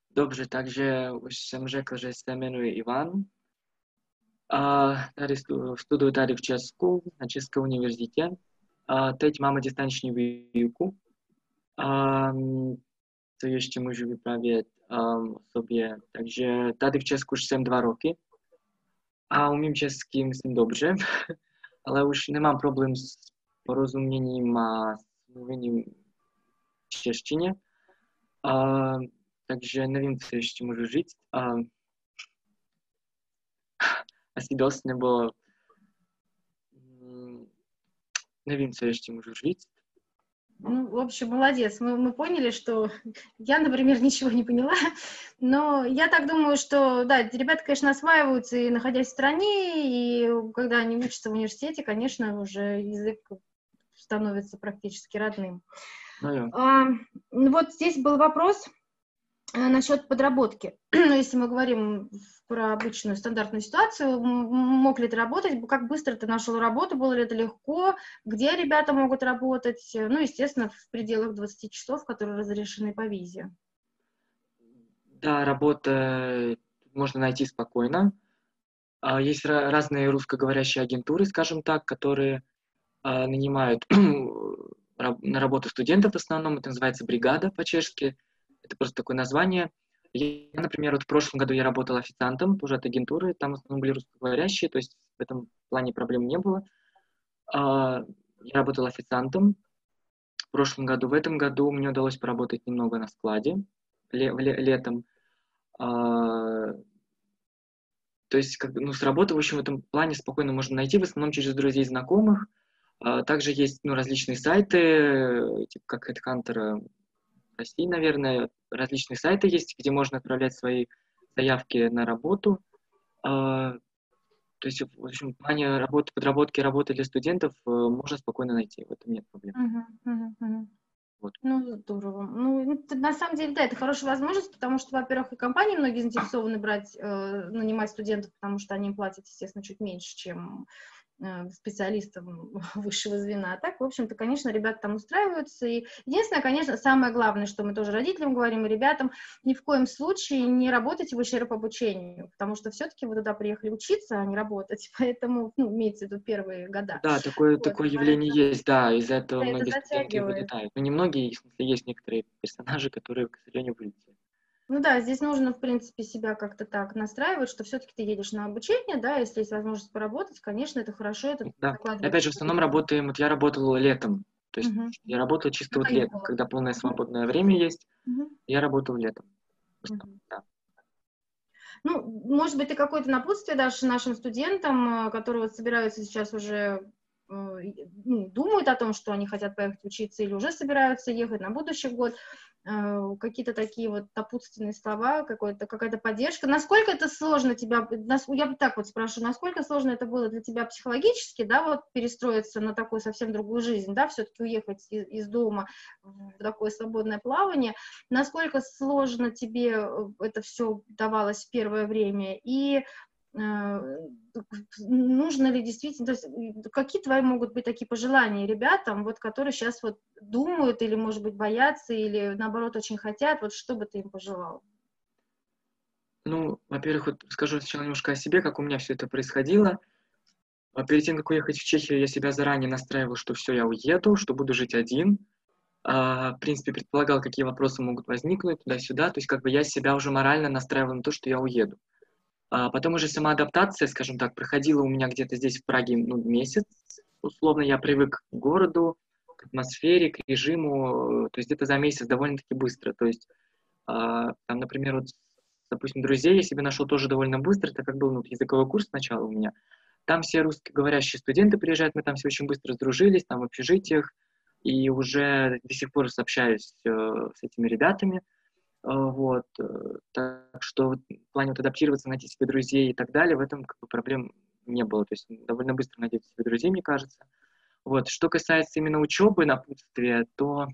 Добре, takže už jsem řekl, že se jmenuji Ivan. A tady studuju tady v Česku, na České univerzitě. A teď máme distanční výuku. Co ještě můžu vyprávět? um, sobie. Takže tady v Česku už jsem dva roky a umím česky, myslím, dobře, ale už nemám problém s porozuměním a s mluvením v češtině. Uh, takže nevím, co ještě můžu říct. Uh, asi dost, nebo um, nevím, co ještě můžu říct. Ну, в общем, молодец. Мы, мы поняли, что я, например, ничего не поняла, но я так думаю, что, да, ребята, конечно, осваиваются и находясь в стране, и когда они учатся в университете, конечно, уже язык становится практически родным. Ну, а, вот здесь был вопрос насчет подработки. Ну, если мы говорим про обычную стандартную ситуацию. Мог ли ты работать? Как быстро ты нашел работу? Было ли это легко? Где ребята могут работать? Ну, естественно, в пределах 20 часов, которые разрешены по визе. Да, работа можно найти спокойно. А, есть разные русскоговорящие агентуры, скажем так, которые а, нанимают на работу студентов в основном. Это называется бригада по-чешски. Это просто такое название – я, например, вот в прошлом году я работал официантом, тоже от агентуры, там в основном были русскоговорящие, то есть в этом плане проблем не было. А, я работал официантом в прошлом году. В этом году мне удалось поработать немного на складе летом. А, то есть, как, ну, с работы, в общем, в этом плане спокойно можно найти, в основном через друзей, знакомых. А, также есть ну, различные сайты, типа как HeadHunter России, наверное, различные сайты есть, где можно отправлять свои заявки на работу. А, то есть, в общем, в плане работы, подработки работы для студентов э, можно спокойно найти, в этом нет проблем. Uh-huh, uh-huh, uh-huh. Вот. Ну, здорово. Ну, это, на самом деле, да, это хорошая возможность, потому что, во-первых, и компании многие заинтересованы брать, э, нанимать студентов, потому что они платят, естественно, чуть меньше, чем Э, специалистам высшего звена. А так, в общем-то, конечно, ребята там устраиваются. И единственное, конечно, самое главное, что мы тоже родителям говорим и ребятам, ни в коем случае не работайте в ущерб обучению, потому что все-таки вы туда приехали учиться, а не работать, поэтому, ну, имеется в виду первые года. Да, такое, вот, такое явление есть, да, из-за этого многие студенты вылетают. Ну, не многие, в смысле, есть некоторые персонажи, которые, к сожалению, вылетели. Ну да, здесь нужно, в принципе, себя как-то так настраивать, что все-таки ты едешь на обучение, да, если есть возможность поработать, конечно, это хорошо. Это да. Опять же, в основном работаем, вот я работал летом, то есть угу. я работал чисто вот летом, когда полное свободное время есть, угу. я работал летом. Угу. Да. Ну, может быть, ты какое-то напутствие дашь нашим студентам, э, которые вот собираются сейчас уже э, ну, думают о том, что они хотят поехать учиться или уже собираются ехать на будущий год. Э, какие-то такие вот напутственные слова, какая-то какая-то поддержка. Насколько это сложно тебя, я бы так вот спрашиваю, насколько сложно это было для тебя психологически, да, вот перестроиться на такую совсем другую жизнь, да, все-таки уехать из, из дома в такое свободное плавание, насколько сложно тебе э, это все давалось в первое время, и нужно ли действительно, то есть какие твои могут быть такие пожелания ребятам, вот, которые сейчас вот думают или, может быть, боятся, или, наоборот, очень хотят, вот что бы ты им пожелал? Ну, во-первых, вот скажу сначала немножко о себе, как у меня все это происходило. А перед тем, как уехать в Чехию, я себя заранее настраивал, что все, я уеду, что буду жить один. А, в принципе, предполагал, какие вопросы могут возникнуть туда-сюда. То есть, как бы я себя уже морально настраивал на то, что я уеду. А потом уже сама адаптация, скажем так, проходила у меня где-то здесь в Праге ну, месяц. Условно я привык к городу, к атмосфере, к режиму, то есть где-то за месяц довольно-таки быстро. То есть, а, там, например, вот, допустим, друзей я себе нашел тоже довольно быстро, так как был ну, языковой курс сначала у меня. Там все русскоговорящие студенты приезжают, мы там все очень быстро сдружились, там в общежитиях, и уже до сих пор общаюсь э, с этими ребятами. Э, вот. Э, так что в плане вот адаптироваться, найти себе друзей и так далее, в этом как бы проблем не было. То есть довольно быстро найдете себе друзей, мне кажется. Вот. Что касается именно учебы, напутствия, то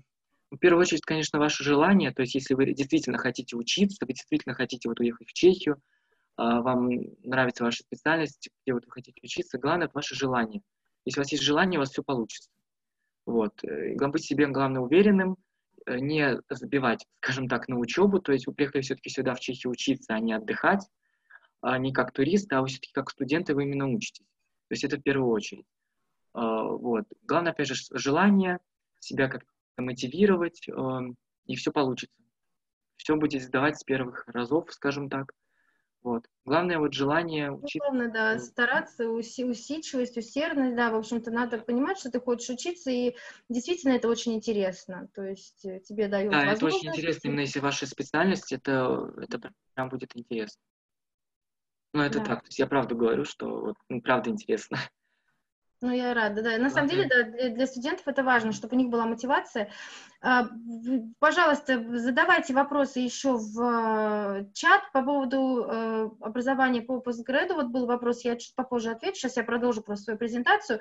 в первую очередь, конечно, ваше желание, то есть если вы действительно хотите учиться, вы действительно хотите вот уехать в Чехию, а, вам нравится ваша специальность, где вот вы хотите учиться, главное это ваше желание. Если у вас есть желание, у вас все получится. Вот. Э, и быть себе, главное, уверенным, не забивать, скажем так, на учебу, то есть вы приехали все-таки сюда в Чехию учиться, а не отдыхать, а не как турист, а вы все-таки как студенты вы именно учитесь. То есть это в первую очередь. А, вот. Главное, опять же, желание себя как-то мотивировать, эм, и все получится. Все будет сдавать с первых разов, скажем так. Вот. Главное вот желание учиться. Главное, да, стараться, уси, усидчивость, усердность, да, в общем-то, надо понимать, что ты хочешь учиться, и действительно это очень интересно, то есть э, тебе дают Да, это очень интересно, именно если ваша специальность, это, это прям будет интересно. Ну, это да. так, то есть я правда говорю, что вот, ну, правда интересно. Ну, я рада, да. На самом деле, да, для, студентов это важно, чтобы у них была мотивация. А, пожалуйста, задавайте вопросы еще в э, чат по поводу э, образования по постграду. Вот был вопрос, я чуть попозже отвечу. Сейчас я продолжу просто свою презентацию.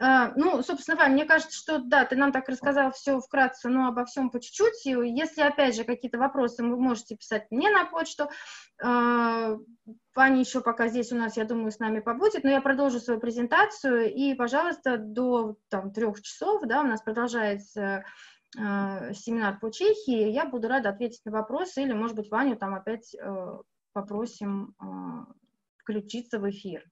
А, ну, собственно, Вань, мне кажется, что да, ты нам так рассказал все вкратце, но обо всем по чуть-чуть. Если, опять же, какие-то вопросы, вы можете писать мне на почту. Ваня еще пока здесь у нас, я думаю, с нами побудет, но я продолжу свою презентацию, и, пожалуйста, до там, трех часов, да, у нас продолжается э, семинар по Чехии, я буду рада ответить на вопросы, или, может быть, Ваню там опять э, попросим э, включиться в эфир.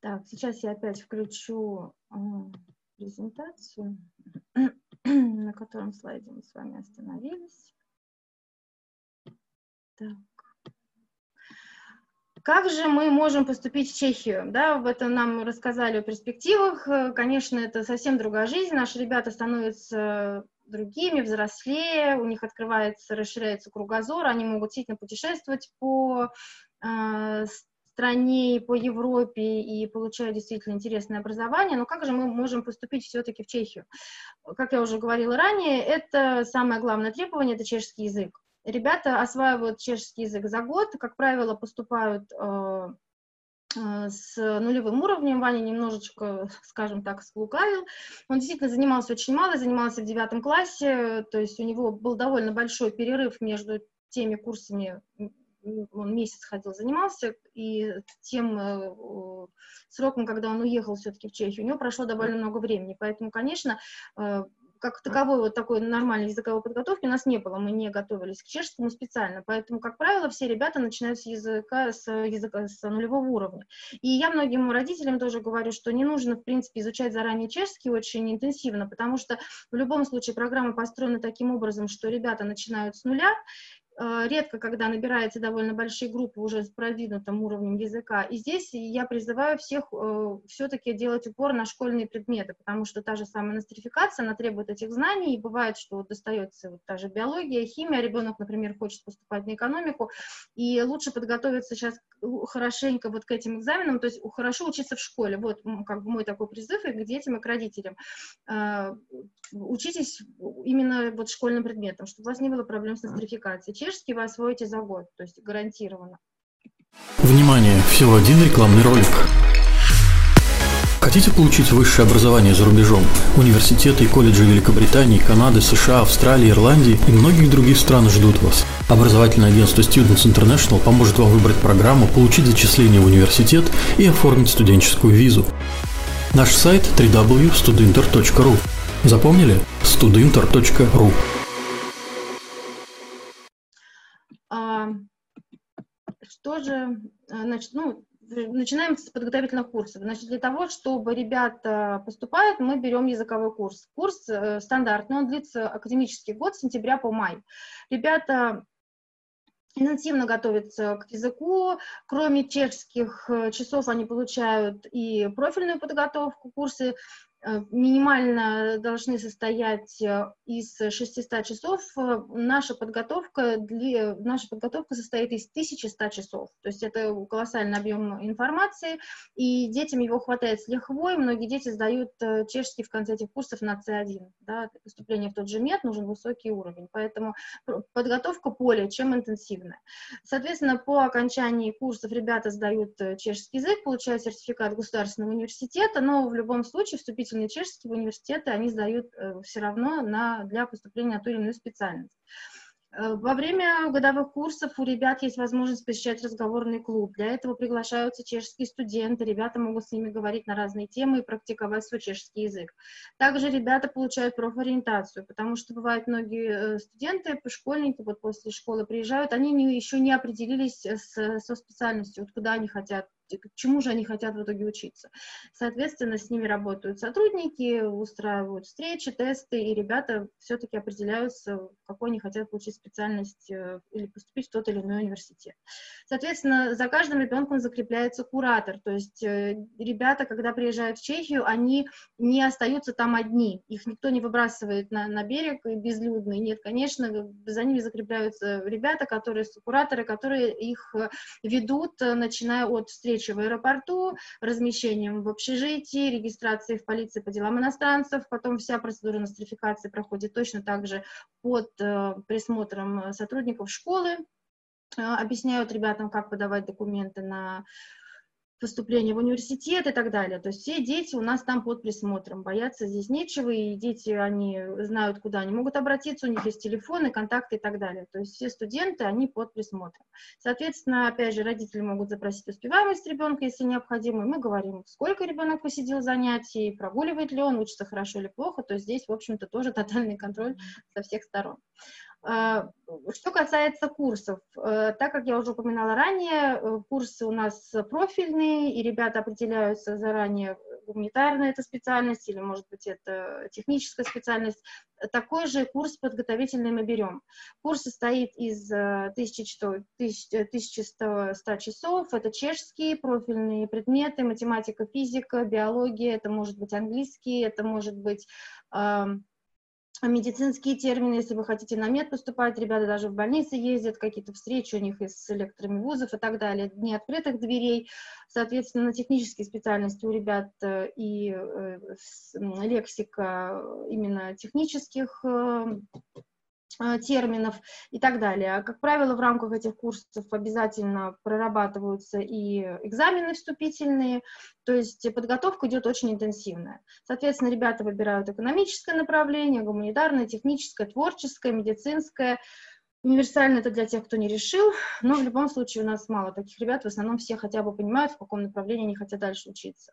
Так, сейчас я опять включу э, презентацию, на котором слайде мы с вами остановились. Так. Как же мы можем поступить в Чехию? Да, в этом нам рассказали о перспективах. Конечно, это совсем другая жизнь. Наши ребята становятся другими, взрослее, у них открывается, расширяется кругозор, они могут действительно путешествовать по э, стране, по Европе и получают действительно интересное образование. Но как же мы можем поступить все-таки в Чехию? Как я уже говорила ранее, это самое главное требование, это чешский язык. Ребята осваивают чешский язык за год, как правило, поступают э, э, с нулевым уровнем. Ваня немножечко, скажем так, склукавил. Он действительно занимался очень мало, занимался в девятом классе, то есть у него был довольно большой перерыв между теми курсами, он месяц ходил, занимался, и тем э, сроком, когда он уехал все-таки в Чехию, у него прошло довольно много времени. Поэтому, конечно, как таковой вот такой нормальной языковой подготовки у нас не было, мы не готовились к чешскому специально, поэтому, как правило, все ребята начинают с языка, с языка, с нулевого уровня. И я многим родителям тоже говорю, что не нужно, в принципе, изучать заранее чешский очень интенсивно, потому что в любом случае программа построена таким образом, что ребята начинают с нуля, редко, когда набирается довольно большие группы уже с продвинутым уровнем языка. И здесь я призываю всех э, все-таки делать упор на школьные предметы, потому что та же самая нострификация, она требует этих знаний, и бывает, что вот достается вот та же биология, химия, ребенок, например, хочет поступать на экономику, и лучше подготовиться сейчас хорошенько вот к этим экзаменам, то есть хорошо учиться в школе. Вот как бы мой такой призыв и к детям, и к родителям. Э, учитесь именно вот школьным предметом, чтобы у вас не было проблем с нострификацией чешский вы освоите за год, то есть гарантированно. Внимание! Всего один рекламный ролик. Хотите получить высшее образование за рубежом? Университеты и колледжи Великобритании, Канады, США, Австралии, Ирландии и многих других стран ждут вас. Образовательное агентство Students International поможет вам выбрать программу, получить зачисление в университет и оформить студенческую визу. Наш сайт www.studinter.ru Запомнили? studinter.ru что же, э, значит, ну, начинаем с подготовительных курсов. Значит, для того, чтобы ребята поступают, мы берем языковой курс. Курс э, стандартный, он длится академический год, с сентября по май. Ребята интенсивно готовятся к языку. Кроме чешских э, часов они получают и профильную подготовку, курсы минимально должны состоять э, из 600 часов. Э, наша подготовка, для, наша подготовка состоит из 1100 часов. То есть это колоссальный объем информации, и детям его хватает с лихвой. Многие дети сдают чешский в конце этих курсов на C1. Да, для поступления в тот же мед нужен высокий уровень, поэтому подготовка более чем интенсивная. Соответственно, по окончании курсов ребята сдают чешский язык, получают сертификат государственного университета, но в любом случае вступить вступительные чешские университеты, они сдают э, все равно на, для поступления на ту или иную специальность. Э, во время годовых курсов у ребят есть возможность посещать разговорный клуб. Для этого приглашаются чешские студенты, ребята могут с ними говорить на разные темы и практиковать свой чешский язык. Также ребята получают профориентацию, потому что бывают многие э, студенты, школьники, вот после школы приезжают, они не, еще не определились с, со специальностью, вот куда они хотят чему же они хотят в итоге учиться. Соответственно, с ними работают сотрудники, устраивают встречи, тесты, и ребята все-таки определяются, какой они хотят получить специальность э, или поступить в тот или иной университет. Соответственно, за каждым ребенком закрепляется куратор, то есть э, ребята, когда приезжают в Чехию, они не остаются там одни, их никто не выбрасывает на, на берег безлюдный, нет, конечно, за ними закрепляются ребята, которые, кураторы, которые их э, ведут, начиная от встречи встречи в аэропорту, размещением в общежитии, регистрацией в полиции по делам иностранцев, потом вся процедура нострификации проходит точно так же под э, присмотром сотрудников школы, э, объясняют ребятам, как подавать документы на поступление в университет и так далее. То есть все дети у нас там под присмотром, бояться здесь нечего, и дети, они знают, куда они могут обратиться, у них есть телефоны, контакты и так далее. То есть все студенты, они под присмотром. Соответственно, опять же, родители могут запросить успеваемость ребенка, если необходимо, мы говорим, сколько ребенок посетил занятий, прогуливает ли он, учится хорошо или плохо, то есть здесь, в общем-то, тоже тотальный контроль со всех сторон. А, что касается курсов, э, так как я уже упоминала ранее, э, курсы у нас профильные, и ребята определяются заранее, гуманитарная это специальность или, может быть, это техническая специальность. Такой же курс подготовительный мы берем. Курс состоит из 1100, 1100 часов. Это чешские профильные предметы, математика, физика, биология, это может быть английский, это может быть медицинские термины, если вы хотите на мед поступать, ребята даже в больницы ездят, какие-то встречи у них с лекторами вузов и так далее, дни открытых дверей, соответственно, на технические специальности у ребят э, и э, лексика именно технических Э, терминов и так далее. Как правило, в рамках этих курсов обязательно прорабатываются и экзамены вступительные, то есть подготовка идет очень интенсивная. Соответственно, ребята выбирают экономическое направление, гуманитарное, техническое, творческое, медицинское. Универсально это для тех, кто не решил, но в любом случае у нас мало таких ребят, в основном все хотя бы понимают, в каком направлении они хотят дальше учиться.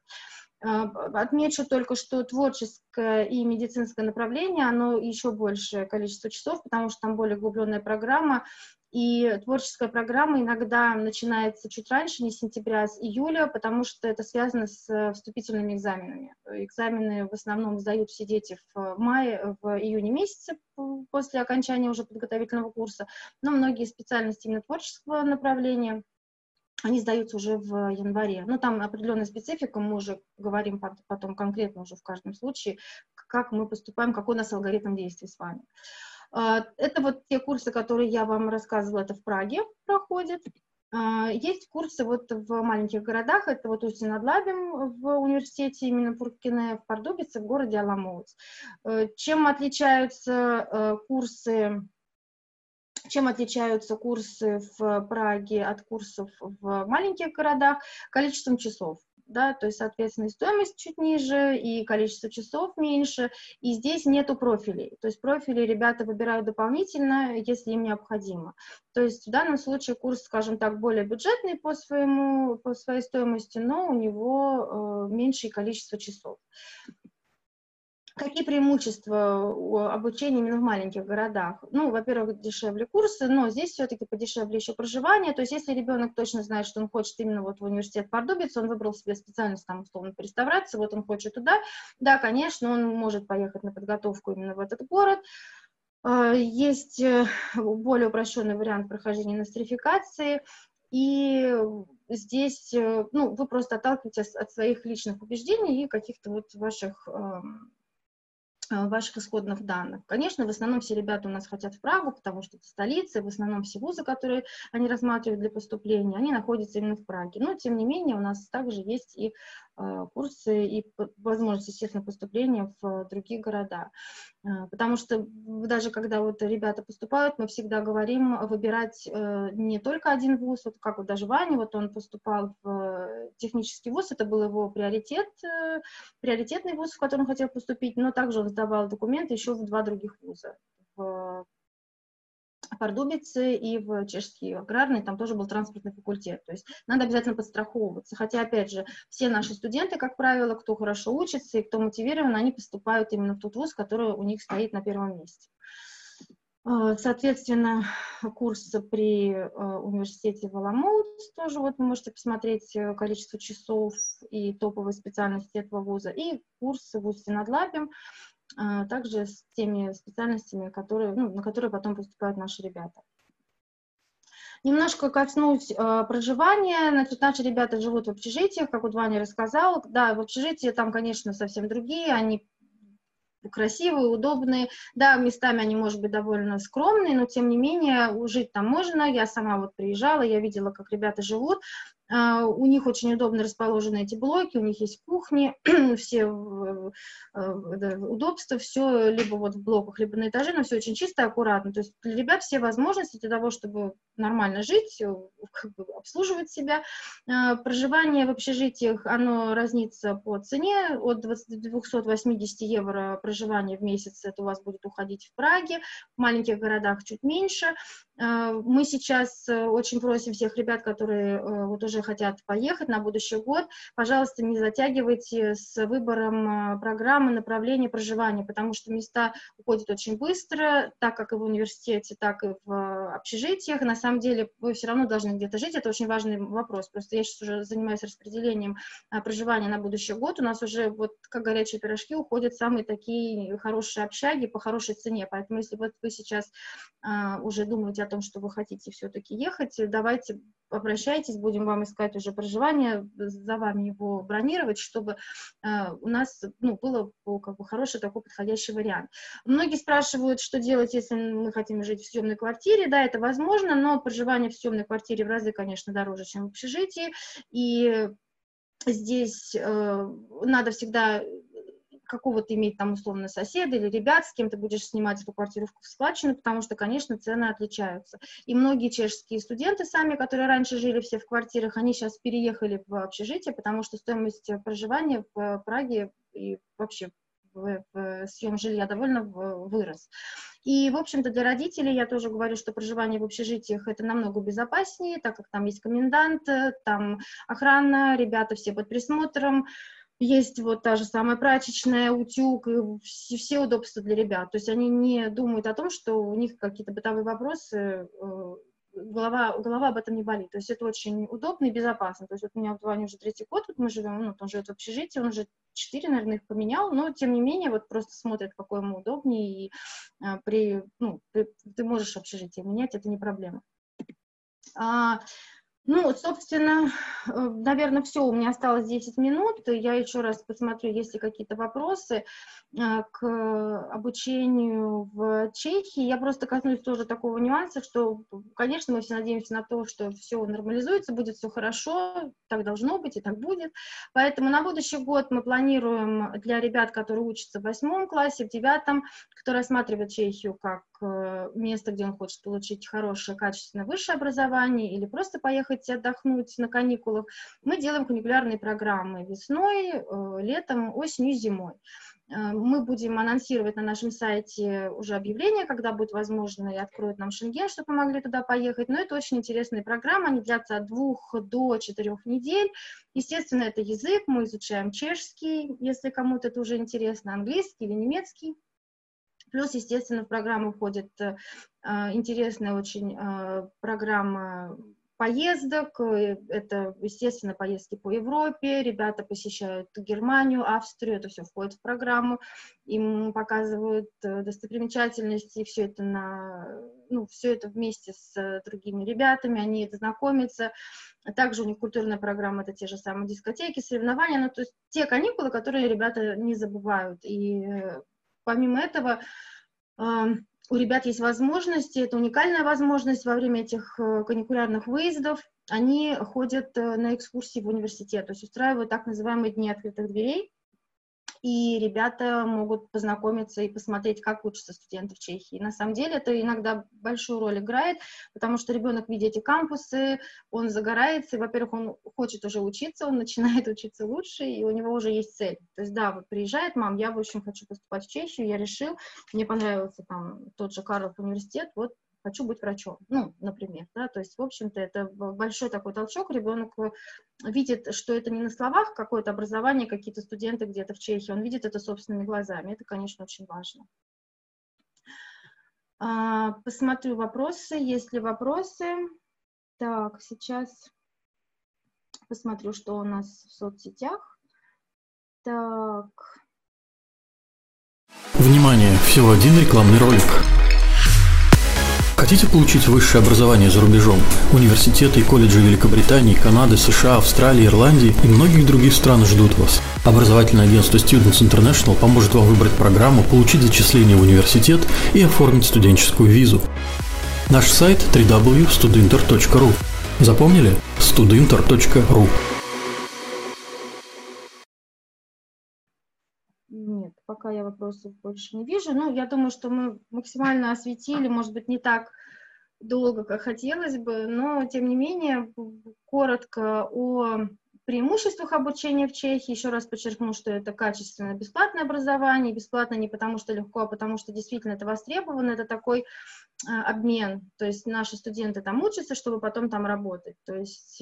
А, отмечу только, что творческое и медицинское направление, оно еще большее количество часов, потому что там более углубленная программа, и творческая программа иногда начинается чуть раньше, не с сентября, а с июля, потому что это связано с вступительными экзаменами. Экзамены в основном сдают все дети в мае, в июне месяце после окончания уже подготовительного курса, но многие специальности именно творческого направления – они сдаются уже в январе. Ну, там определенная специфика, мы уже говорим потом конкретно уже в каждом случае, как мы поступаем, какой у нас алгоритм действий с вами. А, это вот те курсы, которые я вам рассказывала, это в Праге проходит. А, есть курсы вот в маленьких городах, это вот Устин Адлабим в университете именно Пуркине, в Пардубице, в городе Аламоуц. Э, чем отличаются э, курсы чем отличаются курсы в Праге от курсов в маленьких городах? Количеством часов. Да, то есть, соответственно, стоимость чуть ниже, и количество часов меньше, и здесь нету профилей. То есть профили ребята выбирают дополнительно, если им необходимо. То есть в данном случае курс, скажем так, более бюджетный по, своему, по своей стоимости, но у него э, меньшее количество часов. Какие преимущества обучения именно в маленьких городах? Ну, во-первых, дешевле курсы, но здесь все-таки подешевле еще проживание. То есть, если ребенок точно знает, что он хочет именно вот в университет Пардубиц, он выбрал себе специальность, там, условно, по реставрации, вот он хочет туда, да, конечно, он может поехать на подготовку именно в этот город. А, есть э, более упрощенный вариант прохождения нострификации, и здесь, ну, вы просто отталкиваетесь от своих личных убеждений и каких-то вот ваших эм, Э, ваших исходных данных. Конечно, в основном все ребята у нас хотят в Прагу, потому что это столица, в основном все вузы, которые они рассматривают для поступления, они находятся именно в Праге. Но, тем не менее, у нас также есть и Э, курсы и возможность, естественно, поступления в другие города. Э, потому что даже когда вот ребята поступают, мы всегда говорим выбирать э, не только один вуз, вот как вот даже Ваня, вот он поступал в технический вуз, это был его приоритет, приоритетный вуз, в который он хотел поступить, но также он сдавал документы еще в два других вуза, в Пардубице и в чешский аграрный, там тоже был транспортный факультет. То есть надо обязательно подстраховываться. Хотя, опять же, все наши студенты, как правило, кто хорошо учится и кто мотивирован, они поступают именно в тот вуз, который у них стоит на первом месте. А, соответственно, курс при а, университете Валамут, тоже вот вы можете посмотреть э, количество часов и топовые специальности этого вуза, и курс в Лабем, а, также с теми специальностями, которые, ну, на которые потом поступают наши ребята. Немножко коснусь э, проживания. Значит, наши ребята живут в общежитиях, как вот Ваня рассказал. Да, в общежитии там, конечно, совсем другие. Они красивые, удобные. Да, местами они, может быть, довольно скромные, но, тем не менее, жить там можно. Я сама вот приезжала, я видела, как ребята живут. А, у них очень удобно расположены эти блоки, у них есть кухни, все э, удобства, все либо вот в блоках, либо на этаже, но все очень чисто и аккуратно. То есть для ребят все возможности для того, чтобы нормально жить, э, как бы обслуживать себя. А, проживание в общежитиях, оно разнится по цене. От 280 евро проживание в месяц это у вас будет уходить в Праге, в маленьких городах чуть меньше. А, мы сейчас э, очень просим всех ребят, которые вот уже уже хотят поехать на будущий год, пожалуйста, не затягивайте с выбором а, программы, направления проживания, потому что места уходят очень быстро, так как и в университете, так и в а, общежитиях. На самом деле вы все равно должны где-то жить, это очень важный вопрос. Просто я сейчас уже занимаюсь распределением а, проживания на будущий год. У нас уже вот как горячие пирожки уходят самые такие хорошие общаги по хорошей цене. Поэтому если вот вы сейчас уже думаете о том, что вы хотите все-таки ехать, давайте обращайтесь, будем вам искать уже проживание, за вами его бронировать, чтобы э, у нас ну, было как бы хороший такой подходящий вариант. Многие спрашивают, что делать, если мы хотим жить в съемной квартире. Да, это возможно, но проживание в съемной квартире в разы, конечно, дороже, чем в общежитии. И здесь э, надо всегда какого-то иметь там условно соседа или ребят, с кем ты будешь снимать эту квартиру в складчину, потому что, конечно, цены отличаются. И многие чешские студенты сами, которые раньше жили все в квартирах, они сейчас переехали в общежитие, потому что стоимость проживания в Праге и вообще в, съем жилья довольно вырос. И, в общем-то, для родителей я тоже говорю, что проживание в общежитиях это намного безопаснее, так как там есть комендант, там охрана, ребята все под присмотром, есть вот та же самая прачечная, утюг, и все, все удобства для ребят. То есть они не думают о том, что у них какие-то бытовые вопросы, э, голова, голова об этом не болит. То есть это очень удобно и безопасно. То есть вот у меня в Ваня уже третий год, вот мы живем, ну, он живет в общежитии, он уже четыре, наверное, их поменял, но тем не менее вот просто смотрит, какой ему удобнее, и а, при, ну, при, ты можешь общежитие менять, это не проблема. А, ну, собственно, э, наверное, все. У меня осталось 10 минут. Я еще раз посмотрю, есть ли какие-то вопросы э, к обучению в Чехии. Я просто коснусь тоже такого нюанса, что, конечно, мы все надеемся на то, что все нормализуется, будет все хорошо, так должно быть и так будет. Поэтому на будущий год мы планируем для ребят, которые учатся в восьмом классе, в девятом, кто рассматривает Чехию как место, где он хочет получить хорошее, качественное высшее образование или просто поехать отдохнуть на каникулах, мы делаем каникулярные программы весной, э, летом, осенью зимой. Э, мы будем анонсировать на нашем сайте уже объявление, когда будет возможно, и откроют нам Шенген, чтобы мы могли туда поехать. Но это очень интересные программы, они длятся от двух до четырех недель. Естественно, это язык, мы изучаем чешский, если кому-то это уже интересно, английский или немецкий. Плюс, естественно, в программу входит э, интересная очень э, программа поездок, э, это, естественно, поездки по Европе, ребята посещают Германию, Австрию, это все входит в программу, им показывают э, достопримечательности, все это на, ну, все это вместе с другими ребятами, они это знакомятся, также у них культурная программа, это те же самые дискотеки, соревнования, ну, то есть те каникулы, которые ребята не забывают, и помимо этого, у ребят есть возможности, это уникальная возможность во время этих э, каникулярных выездов. Они ходят э, на экскурсии в университет, то есть устраивают так называемые дни открытых дверей и ребята могут познакомиться и посмотреть, как учатся студенты в Чехии. На самом деле это иногда большую роль играет, потому что ребенок видит эти кампусы, он загорается, и, во-первых, он хочет уже учиться, он начинает учиться лучше, и у него уже есть цель. То есть, да, вот приезжает, мам, я, в общем, хочу поступать в Чехию, я решил, мне понравился там тот же Карлов университет, вот хочу быть врачом, ну, например, да, то есть, в общем-то, это большой такой толчок, ребенок э, видит, что это не на словах какое-то образование, какие-то студенты где-то в Чехии, он видит это собственными глазами, это, конечно, очень важно. А, посмотрю вопросы, есть ли вопросы. Так, сейчас посмотрю, что у нас в соцсетях. Так. Внимание, всего один рекламный ролик. Хотите получить высшее образование за рубежом? Университеты и колледжи Великобритании, Канады, США, Австралии, Ирландии и многих других стран ждут вас. Образовательное агентство Students International поможет вам выбрать программу, получить зачисление в университет и оформить студенческую визу. Наш сайт www.studinter.ru Запомнили? studinter.ru пока я вопросов больше не вижу. Ну, я думаю, что мы максимально осветили, может быть, не так долго, как хотелось бы, но, тем не менее, коротко о преимуществах обучения в Чехии. Еще раз подчеркну, что это качественное бесплатное образование. Бесплатно не потому, что легко, а потому, что действительно это востребовано. Это такой э, обмен. То есть наши студенты там учатся, чтобы потом там работать. То есть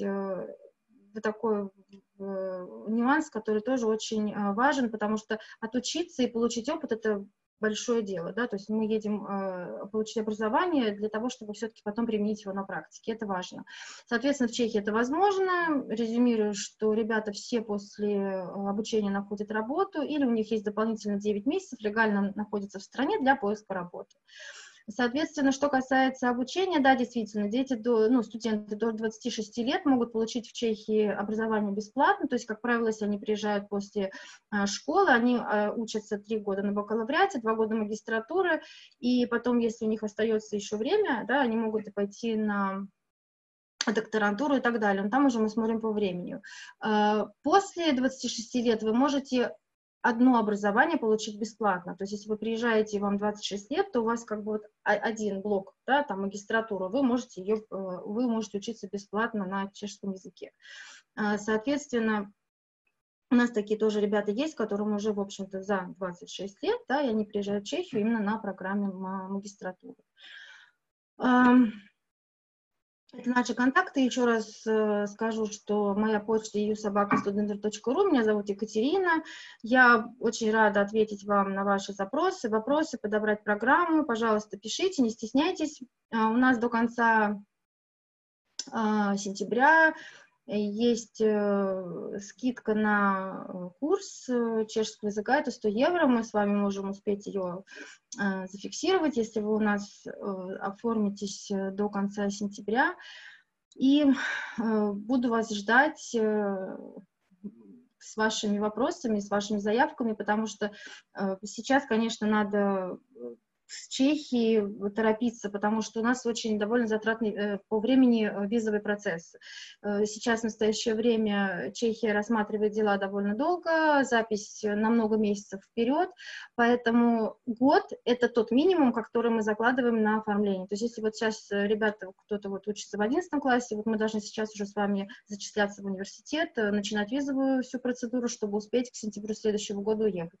э, такой э, нюанс, который тоже очень э, важен, потому что отучиться и получить опыт – это большое дело, да, то есть мы едем э, получить образование для того, чтобы все-таки потом применить его на практике, это важно. Соответственно, в Чехии это возможно, резюмирую, что ребята все после обучения находят работу, или у них есть дополнительно 9 месяцев, легально находятся в стране для поиска работы. Соответственно, что касается обучения, да, действительно, дети, до, ну, студенты до 26 лет могут получить в Чехии образование бесплатно, то есть, как правило, если они приезжают после а, школы, они а, учатся три года на бакалавриате, два года магистратуры, и потом, если у них остается еще время, да, они могут пойти на докторантуру и так далее. Но там уже мы смотрим по времени. А, после 26 лет вы можете одно образование получить бесплатно. То есть, если вы приезжаете, и вам 26 лет, то у вас как бы вот один блок, да, там магистратура, вы можете ее, э, вы можете учиться бесплатно на чешском языке. А, соответственно, у нас такие тоже ребята есть, которым уже, в общем-то, за 26 лет, да, и они приезжают в Чехию именно на программе магистратуры. Это наши контакты. Еще раз э, скажу, что моя почта eusobakastudenter.ru. Меня зовут Екатерина. Я очень рада ответить вам на ваши запросы, вопросы, подобрать программу. Пожалуйста, пишите, не стесняйтесь. А, у нас до конца а, сентября есть э, скидка на э, курс э, чешского языка, это 100 евро, мы с вами можем успеть ее зафиксировать, если вы у нас оформитесь до конца сентября. И буду вас ждать с вашими вопросами, с вашими заявками, потому что сейчас, конечно, надо с Чехии торопиться, потому что у нас очень довольно затратный э, по времени э, визовый процесс. Э, сейчас в настоящее время Чехия рассматривает дела довольно долго, запись на много месяцев вперед, поэтому год — это тот минимум, который мы закладываем на оформление. То есть если вот сейчас ребята, кто-то вот учится в 11 классе, вот мы должны сейчас уже с вами зачисляться в университет, начинать визовую всю процедуру, чтобы успеть к сентябрю следующего года уехать.